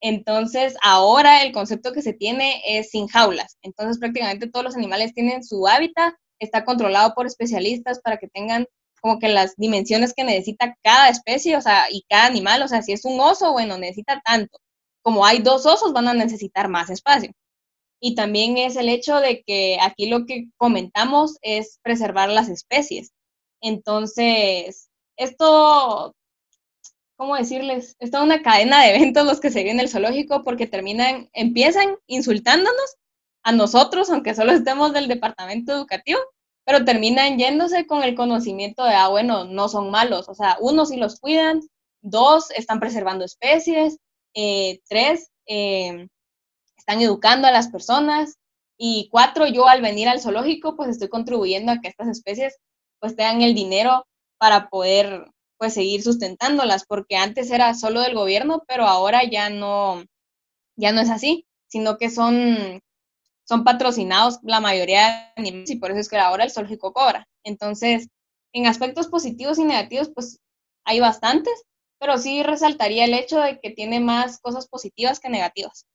entonces, ahora el concepto que se tiene es sin jaulas. Entonces, prácticamente todos los animales tienen su hábitat está controlado por especialistas para que tengan como que las dimensiones que necesita cada especie, o sea, y cada animal, o sea, si es un oso, bueno, necesita tanto. Como hay dos osos, van a necesitar más espacio. Y también es el hecho de que aquí lo que comentamos es preservar las especies. Entonces, esto, ¿cómo decirles? Es una cadena de eventos los que se ven en el zoológico porque terminan, empiezan insultándonos a nosotros, aunque solo estemos del departamento educativo, pero terminan yéndose con el conocimiento de, ah, bueno, no son malos. O sea, uno, si los cuidan, dos, están preservando especies, eh, tres, eh, están educando a las personas, y cuatro, yo al venir al zoológico, pues estoy contribuyendo a que estas especies pues tengan el dinero para poder pues seguir sustentándolas, porque antes era solo del gobierno, pero ahora ya no, ya no es así, sino que son son patrocinados la mayoría de animales y por eso es que ahora el zoológico cobra. Entonces, en aspectos positivos y negativos, pues hay bastantes, pero sí resaltaría el hecho de que tiene más cosas positivas que negativas.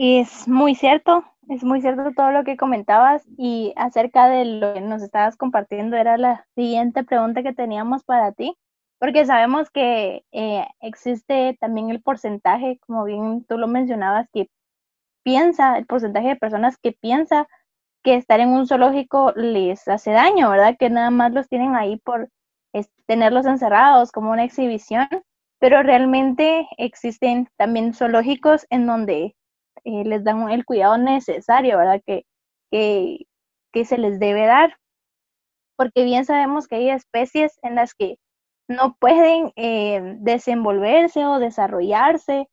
Es muy cierto, es muy cierto todo lo que comentabas y acerca de lo que nos estabas compartiendo era la siguiente pregunta que teníamos para ti, porque sabemos que eh, existe también el porcentaje, como bien tú lo mencionabas, que piensa, el porcentaje de personas que piensa que estar en un zoológico les hace daño, ¿verdad? Que nada más los tienen ahí por tenerlos encerrados como una exhibición, pero realmente existen también zoológicos en donde eh, les dan el cuidado necesario, ¿verdad? Que, que, que se les debe dar, porque bien sabemos que hay especies en las que no pueden eh, desenvolverse o desarrollarse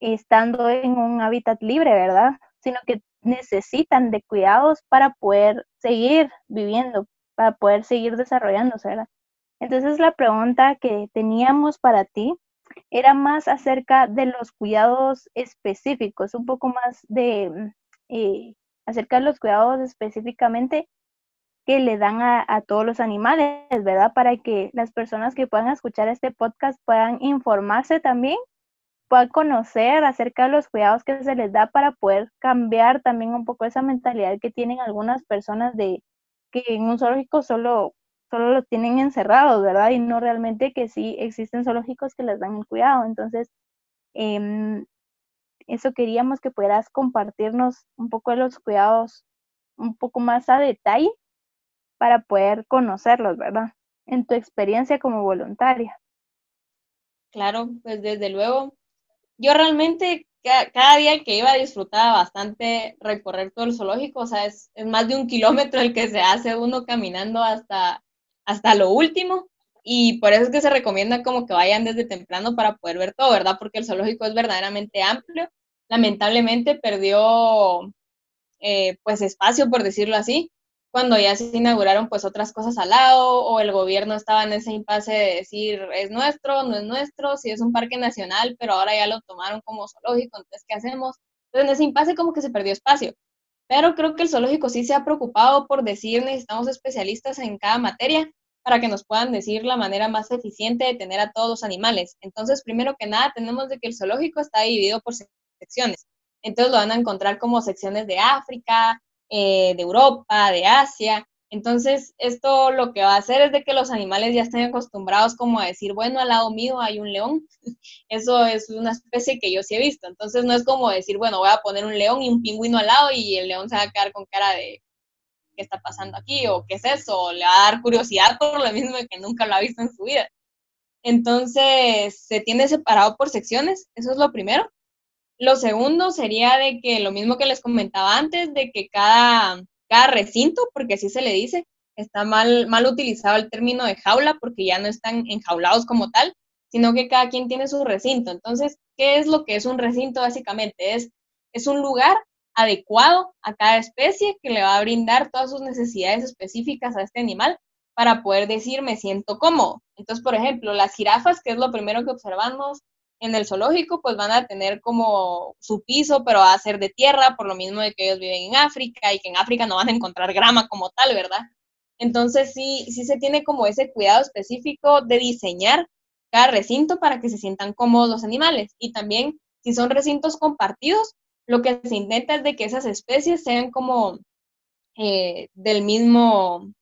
estando en un hábitat libre, ¿verdad? Sino que necesitan de cuidados para poder seguir viviendo, para poder seguir desarrollándose, ¿verdad? Entonces la pregunta que teníamos para ti era más acerca de los cuidados específicos, un poco más de mm, eh, acerca de los cuidados específicamente que le dan a, a, todos los animales, ¿verdad? Para que las personas que puedan escuchar este podcast puedan informarse también puedan conocer acerca de los cuidados que se les da para poder cambiar también un poco esa mentalidad que tienen algunas personas de que en un zoológico solo, solo los tienen encerrados, ¿verdad? Y no realmente que sí existen zoológicos que les dan el cuidado. Entonces, em, eso queríamos que pudieras compartirnos un poco de los cuidados un poco más a detalle para poder conocerlos, ¿verdad? En tu experiencia como voluntaria. Claro, pues desde luego, yo realmente cada, día que iba disfrutaba bastante recorrer todo el zoológico, o sea, es, más de un kilómetro el que se hace uno caminando hasta, hasta lo último. Y por eso es que se recomienda como que vayan desde temprano para poder ver todo, ¿verdad? Porque el zoológico es verdaderamente amplio. Lamentablemente perdió eh, pues espacio, por decirlo así cuando ya se inauguraron pues otras cosas al lado o el gobierno estaba en ese impasse de decir es nuestro, no es nuestro, si es un parque nacional, pero ahora ya lo tomaron como zoológico, entonces ¿qué hacemos? Entonces en ese impasse como que se perdió espacio. Pero creo que el zoológico sí se ha preocupado por decir necesitamos especialistas en cada materia para que nos puedan decir la manera más eficiente de tener a todos los animales. Entonces, primero que nada, tenemos de que el zoológico está dividido por secciones. Entonces lo van a encontrar como secciones de África, eh, de Europa, de Asia. Entonces, esto lo que va a hacer es de que los animales ya estén acostumbrados como a decir, bueno, al lado mío hay un león. Eso es una especie que yo sí he visto. Entonces, no es como decir, bueno, voy a poner un león y un pingüino al lado y el león se va a quedar con cara de, ¿qué está pasando aquí? ¿O qué es eso? O le va a dar curiosidad por lo mismo que nunca lo ha visto en su vida. Entonces, se tiene separado por secciones, eso es lo primero. Lo segundo sería de que lo mismo que les comentaba antes, de que cada, cada recinto, porque así se le dice, está mal, mal utilizado el término de jaula porque ya no están enjaulados como tal, sino que cada quien tiene su recinto. Entonces, ¿qué es lo que es un recinto básicamente? Es, es un lugar adecuado a cada especie que le va a brindar todas sus necesidades específicas a este animal para poder decir me siento cómodo. Entonces, por ejemplo, las jirafas, que es lo primero que observamos en el zoológico, pues van a tener como su piso, pero va a ser de tierra, por lo mismo de que ellos viven en África y que en África no van a encontrar grama como tal, ¿verdad? Entonces sí, sí se tiene como ese cuidado específico de diseñar cada recinto para que se sientan cómodos los animales. Y también, si son recintos compartidos, lo que se intenta es de que esas especies sean como eh, del mismo,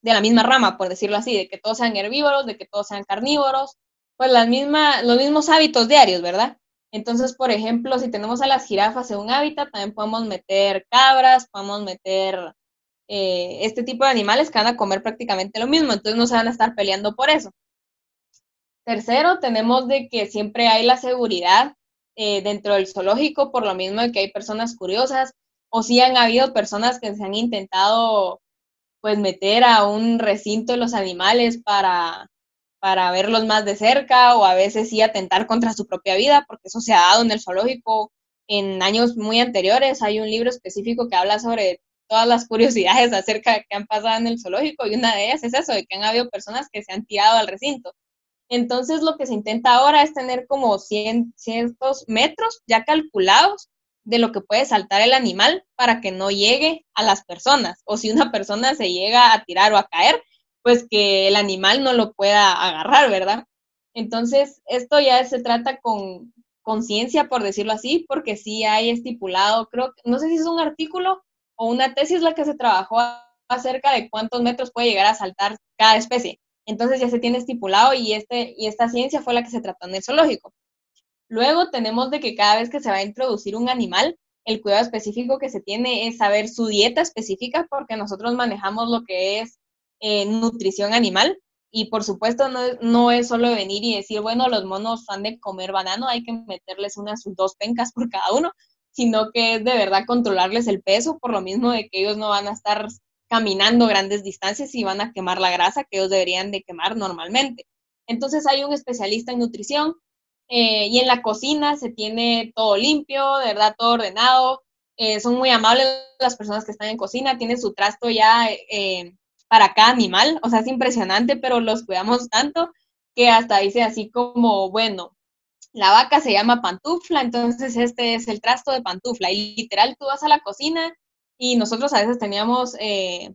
de la misma rama, por decirlo así, de que todos sean herbívoros, de que todos sean carnívoros, pues las mismas, los mismos hábitos diarios, ¿verdad? Entonces, por ejemplo, si tenemos a las jirafas en un hábitat, también podemos meter cabras, podemos meter eh, este tipo de animales que van a comer prácticamente lo mismo, entonces no se van a estar peleando por eso. Tercero, tenemos de que siempre hay la seguridad eh, dentro del zoológico, por lo mismo de que hay personas curiosas, o si han habido personas que se han intentado pues meter a un recinto de los animales para, para verlos más de cerca o a veces sí atentar contra su propia vida, porque eso se ha dado en el zoológico en años muy anteriores. Hay un libro específico que habla sobre todas las curiosidades acerca de qué han pasado en el zoológico y una de ellas es eso, de que han habido personas que se han tirado al recinto. Entonces lo que se intenta ahora es tener como 100, cientos metros ya calculados de lo que puede saltar el animal para que no llegue a las personas. O si una persona se llega a tirar o a caer, pues que el animal no lo pueda agarrar, ¿verdad? Entonces, esto ya se trata con conciencia, por decirlo así, porque sí hay estipulado, creo, no sé si es un artículo o una tesis la que se trabajó acerca de cuántos metros puede llegar a saltar cada especie. Entonces ya se tiene estipulado y, este, y esta ciencia fue la que se trató en el zoológico. Luego tenemos de que cada vez que se va a introducir un animal, el cuidado específico que se tiene es saber su dieta específica porque nosotros manejamos lo que es eh, nutrición animal y por supuesto no, no, es solo venir y decir, bueno, los monos han de comer banano, hay que meterles unas dos pencas por cada uno, sino que es de verdad controlarles el peso, por lo mismo de que ellos no van a estar caminando grandes distancias y van a quemar la grasa que ellos deberían de quemar normalmente. Entonces hay un especialista en nutrición eh, y en la cocina se tiene todo limpio, de verdad todo ordenado. Eh, son muy amables las personas que están en cocina, tienen su trasto ya eh, para cada animal, o sea, es impresionante, pero los cuidamos tanto que hasta dice así como, bueno, la vaca se llama pantufla, entonces este es el trasto de pantufla. Y literal, tú vas a la cocina y nosotros a veces teníamos eh,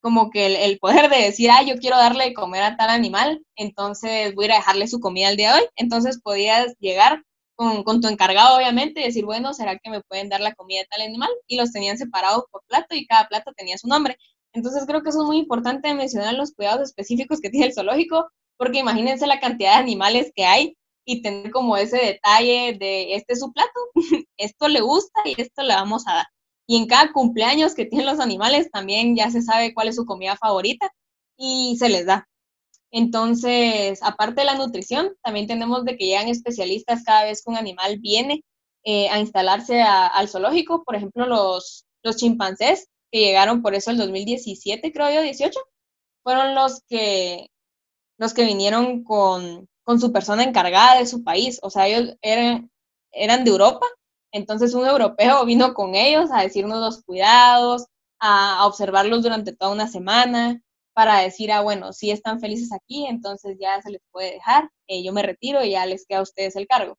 como que el, poder de decir, ah, yo quiero darle de comer a tal animal, entonces voy a dejarle su comida el día de hoy. Entonces podías llegar con, con, tu encargado, obviamente, y decir, bueno, ¿será que me pueden dar la comida de tal animal? Y los tenían separados por plato y cada plato tenía su nombre. Entonces creo que eso es muy importante mencionar los cuidados específicos que tiene el zoológico, porque imagínense la cantidad de animales que hay y tener como ese detalle de este es su plato, esto le gusta y esto le vamos a dar. Y en cada cumpleaños que tienen los animales también ya se sabe cuál es su comida favorita y se les da. Entonces, aparte de la nutrición, también tenemos de que llegan especialistas cada vez que un animal viene eh, a instalarse al zoológico, por ejemplo, los, los chimpancés que llegaron por eso el 2017, creo yo, 18, fueron los que, los que vinieron con, con su persona encargada de su país. O sea, ellos eran, eran de Europa, entonces un europeo vino con ellos a decirnos los cuidados, a, observarlos durante toda una semana, para decir, ah, bueno, si están felices aquí, entonces ya se les puede dejar, eh, yo me retiro y ya les queda a ustedes el cargo.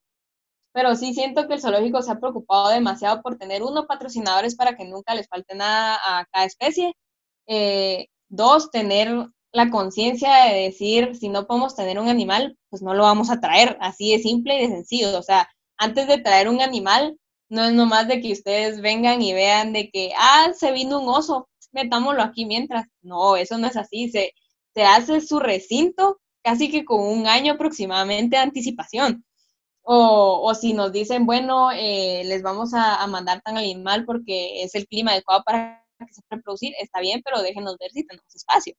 Pero sí siento que el zoológico se ha preocupado demasiado por tener, uno, patrocinadores para que nunca les falte nada a cada especie, eh, dos, tener la conciencia de decir, si no podemos tener un animal, pues no lo vamos a traer, así de simple y de sencillo. O sea, antes de traer un animal, no es nomás de que ustedes vengan y vean de que, ah, se vino un oso, metámoslo aquí mientras. No, eso no es así. Se, se hace su recinto casi que con un año aproximadamente de anticipación. O, si nos dicen, bueno, eh, les vamos a, mandar tan animal porque es el clima adecuado para que se pueda producir, está bien, pero déjenos ver si tenemos espacio.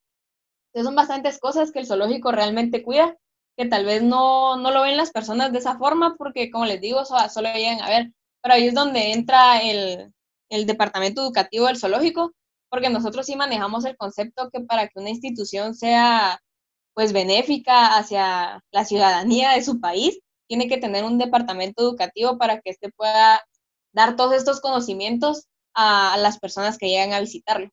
Entonces son bastantes cosas que el zoológico realmente cuida que tal vez no, no lo ven las personas de esa forma porque, como les digo, solo llegan a ver. Pero ahí es donde entra el, el departamento educativo del zoológico, porque nosotros sí manejamos el concepto que para que una institución sea pues benéfica hacia la ciudadanía de su país, tiene que tener un departamento educativo para que éste pueda dar todos estos conocimientos a, las personas que llegan a visitarlo.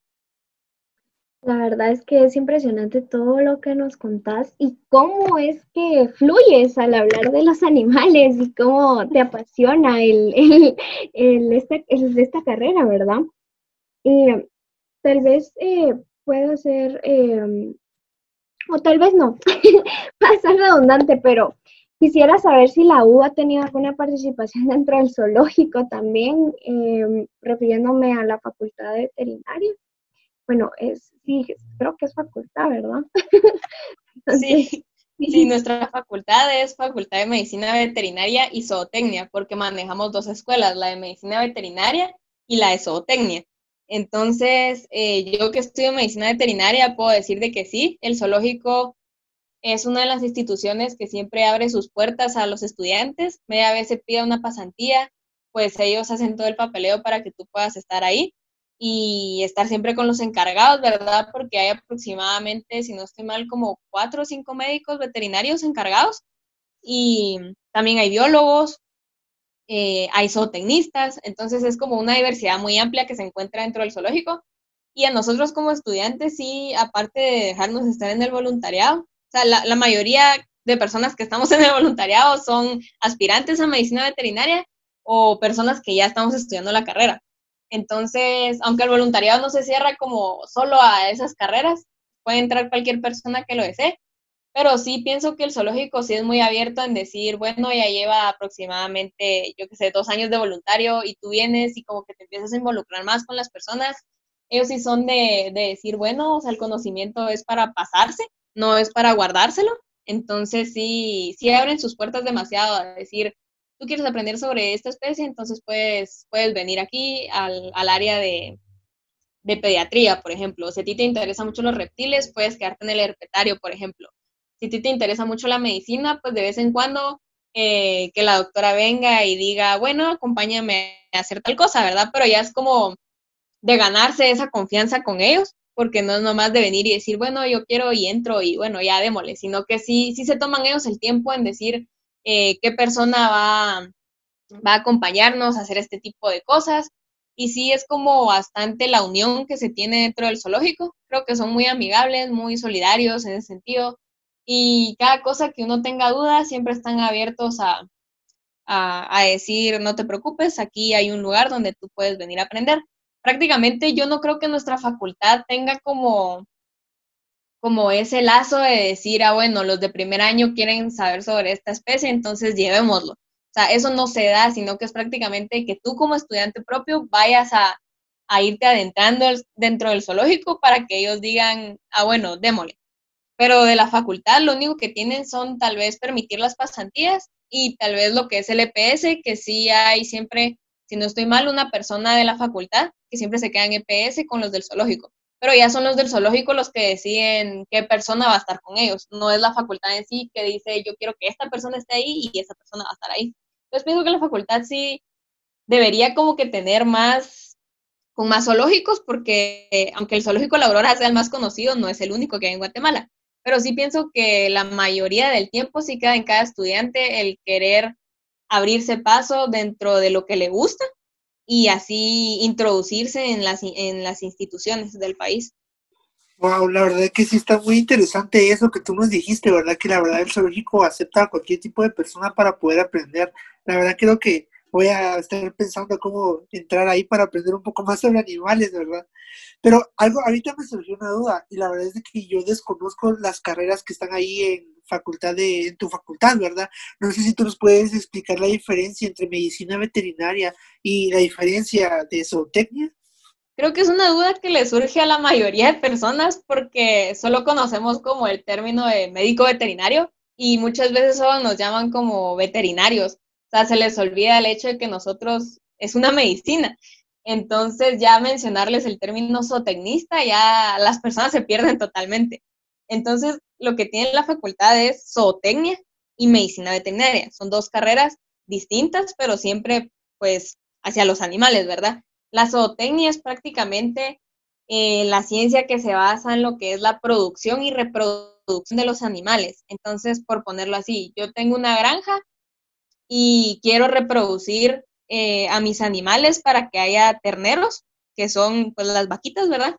La verdad es que es impresionante todo lo que nos contás y cómo es que fluyes al hablar de los animales y cómo te apasiona el, esta, esta, carrera, ¿verdad? Y tal vez eh, puedo ser, em, o tal vez no, va a ser redundante, pero quisiera saber si la U ha tenido alguna participación dentro del zoológico también, em, refiriéndome a la facultad de veterinaria. Bueno, es, sí, creo que es facultad, ¿verdad? sí. Sí, nuestra facultad es Facultad de Medicina Veterinaria y Zootecnia, porque manejamos dos escuelas, la de Medicina Veterinaria y la de Zootecnia. Entonces, eh, yo que estudio Medicina Veterinaria puedo decir de que sí, el zoológico es una de las instituciones que siempre abre sus puertas a los estudiantes. Media vez se pide una pasantía, pues ellos hacen todo el papeleo para que tú puedas estar ahí y estar siempre con los encargados, ¿verdad? Porque hay aproximadamente, si no estoy mal, como cuatro o cinco médicos veterinarios encargados y también hay biólogos, eh, hay zootecnistas, entonces es como una diversidad muy amplia que se encuentra dentro del zoológico. Y a nosotros como estudiantes, sí, aparte de dejarnos estar en el voluntariado, o sea, la, mayoría de personas que estamos en el voluntariado son aspirantes a medicina veterinaria o personas que ya estamos estudiando la carrera. Entonces, aunque el voluntariado no se cierra como solo a esas carreras, puede entrar cualquier persona que lo desee, pero sí pienso que el zoológico sí es muy abierto en decir, bueno, ya lleva aproximadamente, yo qué sé, dos años de voluntario y tú vienes y como que te empiezas a involucrar más con las personas. Ellos sí son de, de decir, bueno, o sea, el conocimiento es para pasarse, no es para guardárselo. Entonces sí, sí abren sus puertas demasiado a decir, tú quieres aprender sobre esta especie, entonces puedes, puedes venir aquí al, área de, pediatría, por ejemplo. Si a ti te interesan mucho los reptiles, puedes quedarte en el herpetario, por ejemplo. Si a ti te interesa mucho la medicina, pues de vez en cuando eh, que la doctora venga y diga, bueno, acompáñame a hacer tal cosa, ¿verdad? Pero ya es como de ganarse esa confianza con ellos, porque no es nomás de venir y decir, bueno, yo quiero y entro y bueno, ya démosle, sino que sí, sí se toman ellos el tiempo en decir, eh, qué persona va, va a acompañarnos a hacer este tipo de cosas. Y sí es como bastante la unión que se tiene dentro del zoológico. Creo que son muy amigables, muy solidarios en ese sentido. Y cada cosa que uno tenga dudas, siempre están abiertos a, a, decir, no te preocupes, aquí hay un lugar donde tú puedes venir a aprender. Prácticamente yo no creo que nuestra facultad tenga como como ese lazo de decir, ah, bueno, los de primer año quieren saber sobre esta especie, entonces llevémoslo. O sea, eso no se da, sino que es prácticamente que tú como estudiante propio vayas a, a irte adentrando dentro del zoológico para que ellos digan, ah, bueno, démosle. Pero de la facultad lo único que tienen son tal vez permitir las pasantías y tal vez lo que es el EPS, que sí hay siempre, si no estoy mal, una persona de la facultad que siempre se queda en EPS con los del zoológico pero ya son los del zoológico los que deciden qué persona va a estar con ellos. No es la facultad en sí que dice yo quiero que esta persona esté ahí y esa persona va a estar ahí. Entonces pienso que la facultad sí debería como que tener más, con más zoológicos, porque aunque el zoológico La Aurora sea el más conocido, no es el único que hay en Guatemala. Pero sí pienso que la mayoría del tiempo sí queda en cada estudiante el querer abrirse paso dentro de lo que le gusta y así introducirse en las, en las instituciones del país. Wow, la verdad que sí está muy interesante eso que tú nos dijiste, ¿verdad? Que la verdad el zoológico acepta a cualquier tipo de persona para poder aprender. La verdad creo que voy a estar pensando cómo entrar ahí para aprender un poco más sobre animales, ¿verdad? Pero algo, ahorita me surgió una duda y la verdad es que yo desconozco las carreras que están ahí en facultad de, en tu facultad, ¿verdad? No sé si tú nos puedes explicar la diferencia entre medicina veterinaria y la diferencia de zootecnia. Creo que es una duda que le surge a la mayoría de personas porque solo conocemos como el término de médico veterinario y muchas veces solo nos llaman como veterinarios. O sea, se les olvida el hecho de que nosotros es una medicina. Entonces ya mencionarles el término zootecnista, ya las personas se pierden totalmente. Entonces, lo que tiene la facultad es zootecnia y medicina veterinaria. Son dos carreras distintas, pero siempre pues hacia los animales, ¿verdad? La zootecnia es prácticamente eh, la ciencia que se basa en lo que es la producción y reproducción de los animales. Entonces, por ponerlo así, yo tengo una granja y quiero reproducir eh, a mis animales para que haya terneros, que son pues las vaquitas, ¿verdad?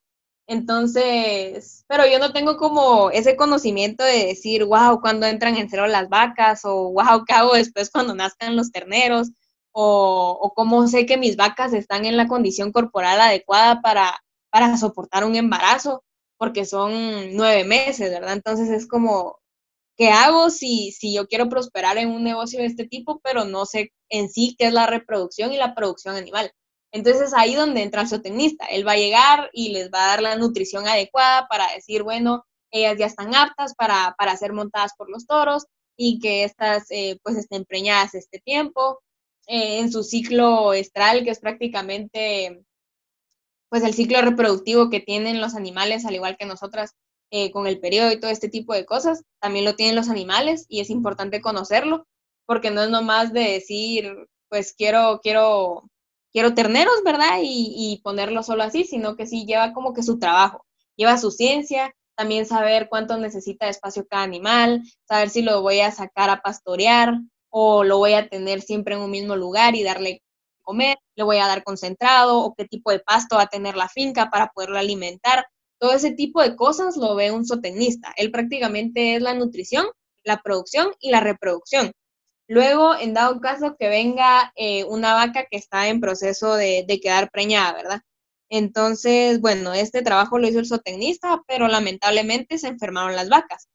Entonces, pero yo no tengo como ese conocimiento de decir, wow, cuando entran en cero las vacas, o wow, ¿qué hago después cuando nazcan los terneros? O, o cómo sé que mis vacas están en la condición corporal adecuada para, para soportar un embarazo, porque son nueve meses, ¿verdad? Entonces es como, ¿qué hago si, si yo quiero prosperar en un negocio de este tipo, pero no sé en sí qué es la reproducción y la producción animal? Entonces ahí donde entra el zootecnista. Él va a llegar y les va a dar la nutrición adecuada para decir, bueno, ellas ya están aptas para, para ser montadas por los toros y que estas eh, pues estén preñadas este tiempo. Eh, en su ciclo estral, que es prácticamente pues el ciclo reproductivo que tienen los animales, al igual que nosotras, eh, con el periodo y todo este tipo de cosas, también lo tienen los animales y es importante conocerlo, porque no es nomás de decir, pues quiero, quiero quiero terneros, ¿verdad? Y, ponerlo solo así, sino que sí lleva como que su trabajo, lleva su ciencia, también saber cuánto necesita de espacio cada animal, saber si lo voy a sacar a pastorear o lo voy a tener siempre en un mismo lugar y darle comer, le voy a dar concentrado o qué tipo de pasto va a tener la finca para poderlo alimentar. Todo ese tipo de cosas lo ve un zootecnista. Él prácticamente es la nutrición, la producción y la reproducción. Luego, en dado caso que venga eh, una vaca que está en proceso de, quedar preñada, ¿verdad? Entonces, bueno, este trabajo lo hizo el zootecnista, pero lamentablemente se enfermaron las vacas.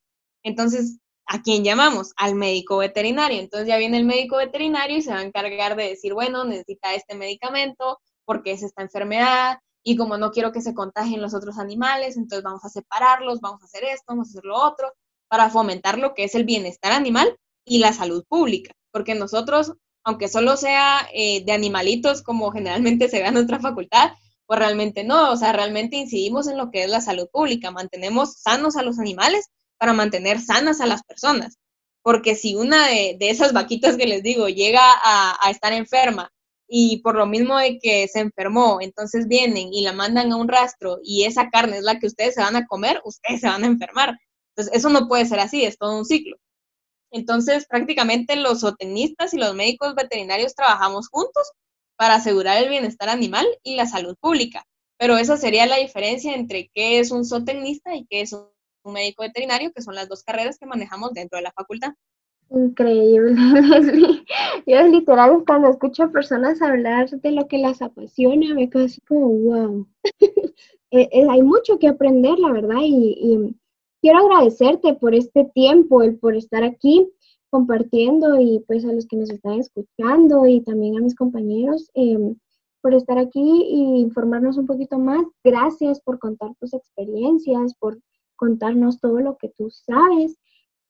Entonces, ¿a quién llamamos? Al médico veterinario. Entonces ya viene el médico veterinario y se va a encargar de decir, bueno, necesita este medicamento porque es esta enfermedad y como no quiero que se contagien los otros animales, entonces vamos a separarlos, vamos a hacer esto, vamos a hacer lo otro, para fomentar lo que es el bienestar animal y la salud pública, porque nosotros, aunque solo sea eh, de animalitos como generalmente se ve en nuestra facultad, pues realmente no, o sea, realmente incidimos en lo que es la salud pública, mantenemos sanos a los animales para mantener sanas a las personas, porque si una de, esas vaquitas que les digo llega a, a estar enferma y por lo mismo de que se enfermó, entonces vienen y la mandan a un rastro y esa carne es la que ustedes se van a comer, ustedes se van a enfermar. Entonces, eso no puede ser así, es todo un ciclo. Entonces, prácticamente los zootecnistas y los médicos veterinarios trabajamos juntos para asegurar el bienestar animal y la salud pública. Pero esa sería la diferencia entre qué es un zootecnista y qué es un médico veterinario, que son las dos carreras que manejamos dentro de la facultad. Increíble, Leslie. Yo literal cuando escucho a personas hablar de lo que las apasiona, me quedo así como, wow. Eh, eh, hay mucho que aprender, la verdad, y quiero agradecerte por este tiempo, el por estar aquí compartiendo y pues a los que nos están escuchando y también a mis compañeros em, por estar aquí e informarnos un poquito más. Gracias por contar tus experiencias, por contarnos todo lo que tú sabes.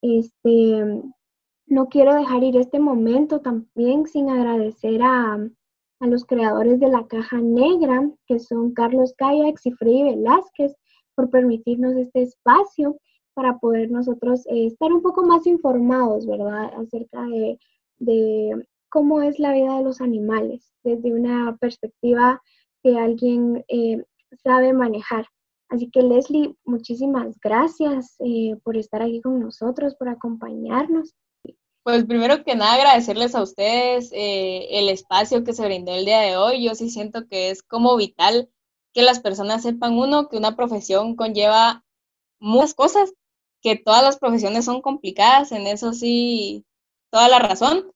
Este, no quiero dejar ir este momento también sin agradecer a, a los creadores de la caja negra, que son Carlos Cayax y Freddy Velázquez, por permitirnos este espacio para poder nosotros eh, estar un poco más informados, ¿verdad?, acerca de, cómo es la vida de los animales desde una perspectiva que alguien eh, sabe manejar. Así que Leslie, muchísimas gracias eh, por estar aquí con nosotros, por acompañarnos. Pues primero que nada agradecerles a ustedes el espacio que se brindó el día de hoy. Yo sí siento que es como vital que las personas sepan, uno, que una profesión conlleva muchas cosas que todas las profesiones son complicadas, en eso sí, toda la razón,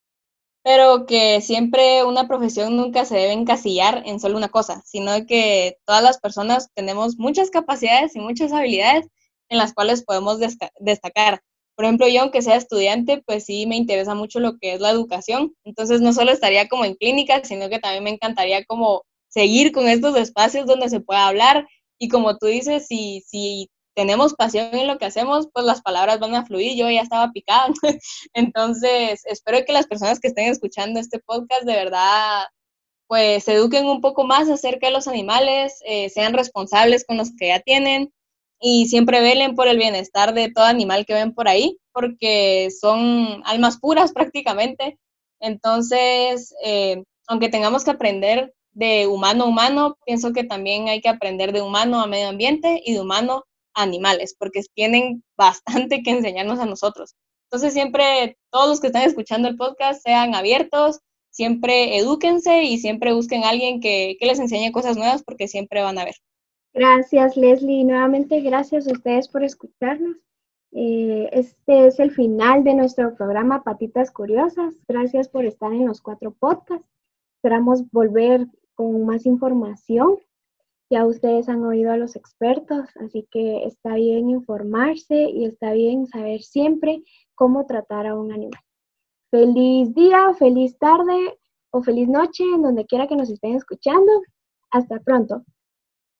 pero que siempre una profesión nunca se debe encasillar en solo una cosa, sino que todas las personas tenemos muchas capacidades y muchas habilidades en las cuales podemos destacar. Por ejemplo, yo aunque sea estudiante, pues sí me interesa mucho lo que es la educación, entonces no solo estaría como en clínica, sino que también me encantaría como seguir con estos espacios donde se pueda hablar y como tú dices, si, si tenemos pasión en lo que hacemos, pues las palabras van a fluir. Yo ya estaba picada. Entonces, espero que las personas que estén escuchando este podcast de verdad, pues se eduquen un poco más acerca de los animales, eh, sean responsables con los que ya tienen y siempre velen por el bienestar de todo animal que ven por ahí, porque son almas puras prácticamente. Entonces, eh, aunque tengamos que aprender de humano a humano, pienso que también hay que aprender de humano a medio ambiente y de humano a animales, porque tienen bastante que enseñarnos a nosotros. Entonces, siempre todos los que están escuchando el podcast sean abiertos, siempre edúquense y siempre busquen a alguien que, que les enseñe cosas nuevas, porque siempre van a ver. Gracias, Leslie. Nuevamente, gracias a ustedes por escucharnos. Eh, este es el final de nuestro programa Patitas Curiosas. Gracias por estar en los cuatro podcasts. Esperamos volver con más información. Ya ustedes han oído a los expertos, así que está bien informarse y está bien saber siempre cómo tratar a un animal. Feliz día, feliz tarde o feliz noche en donde quiera que nos estén escuchando. Hasta pronto.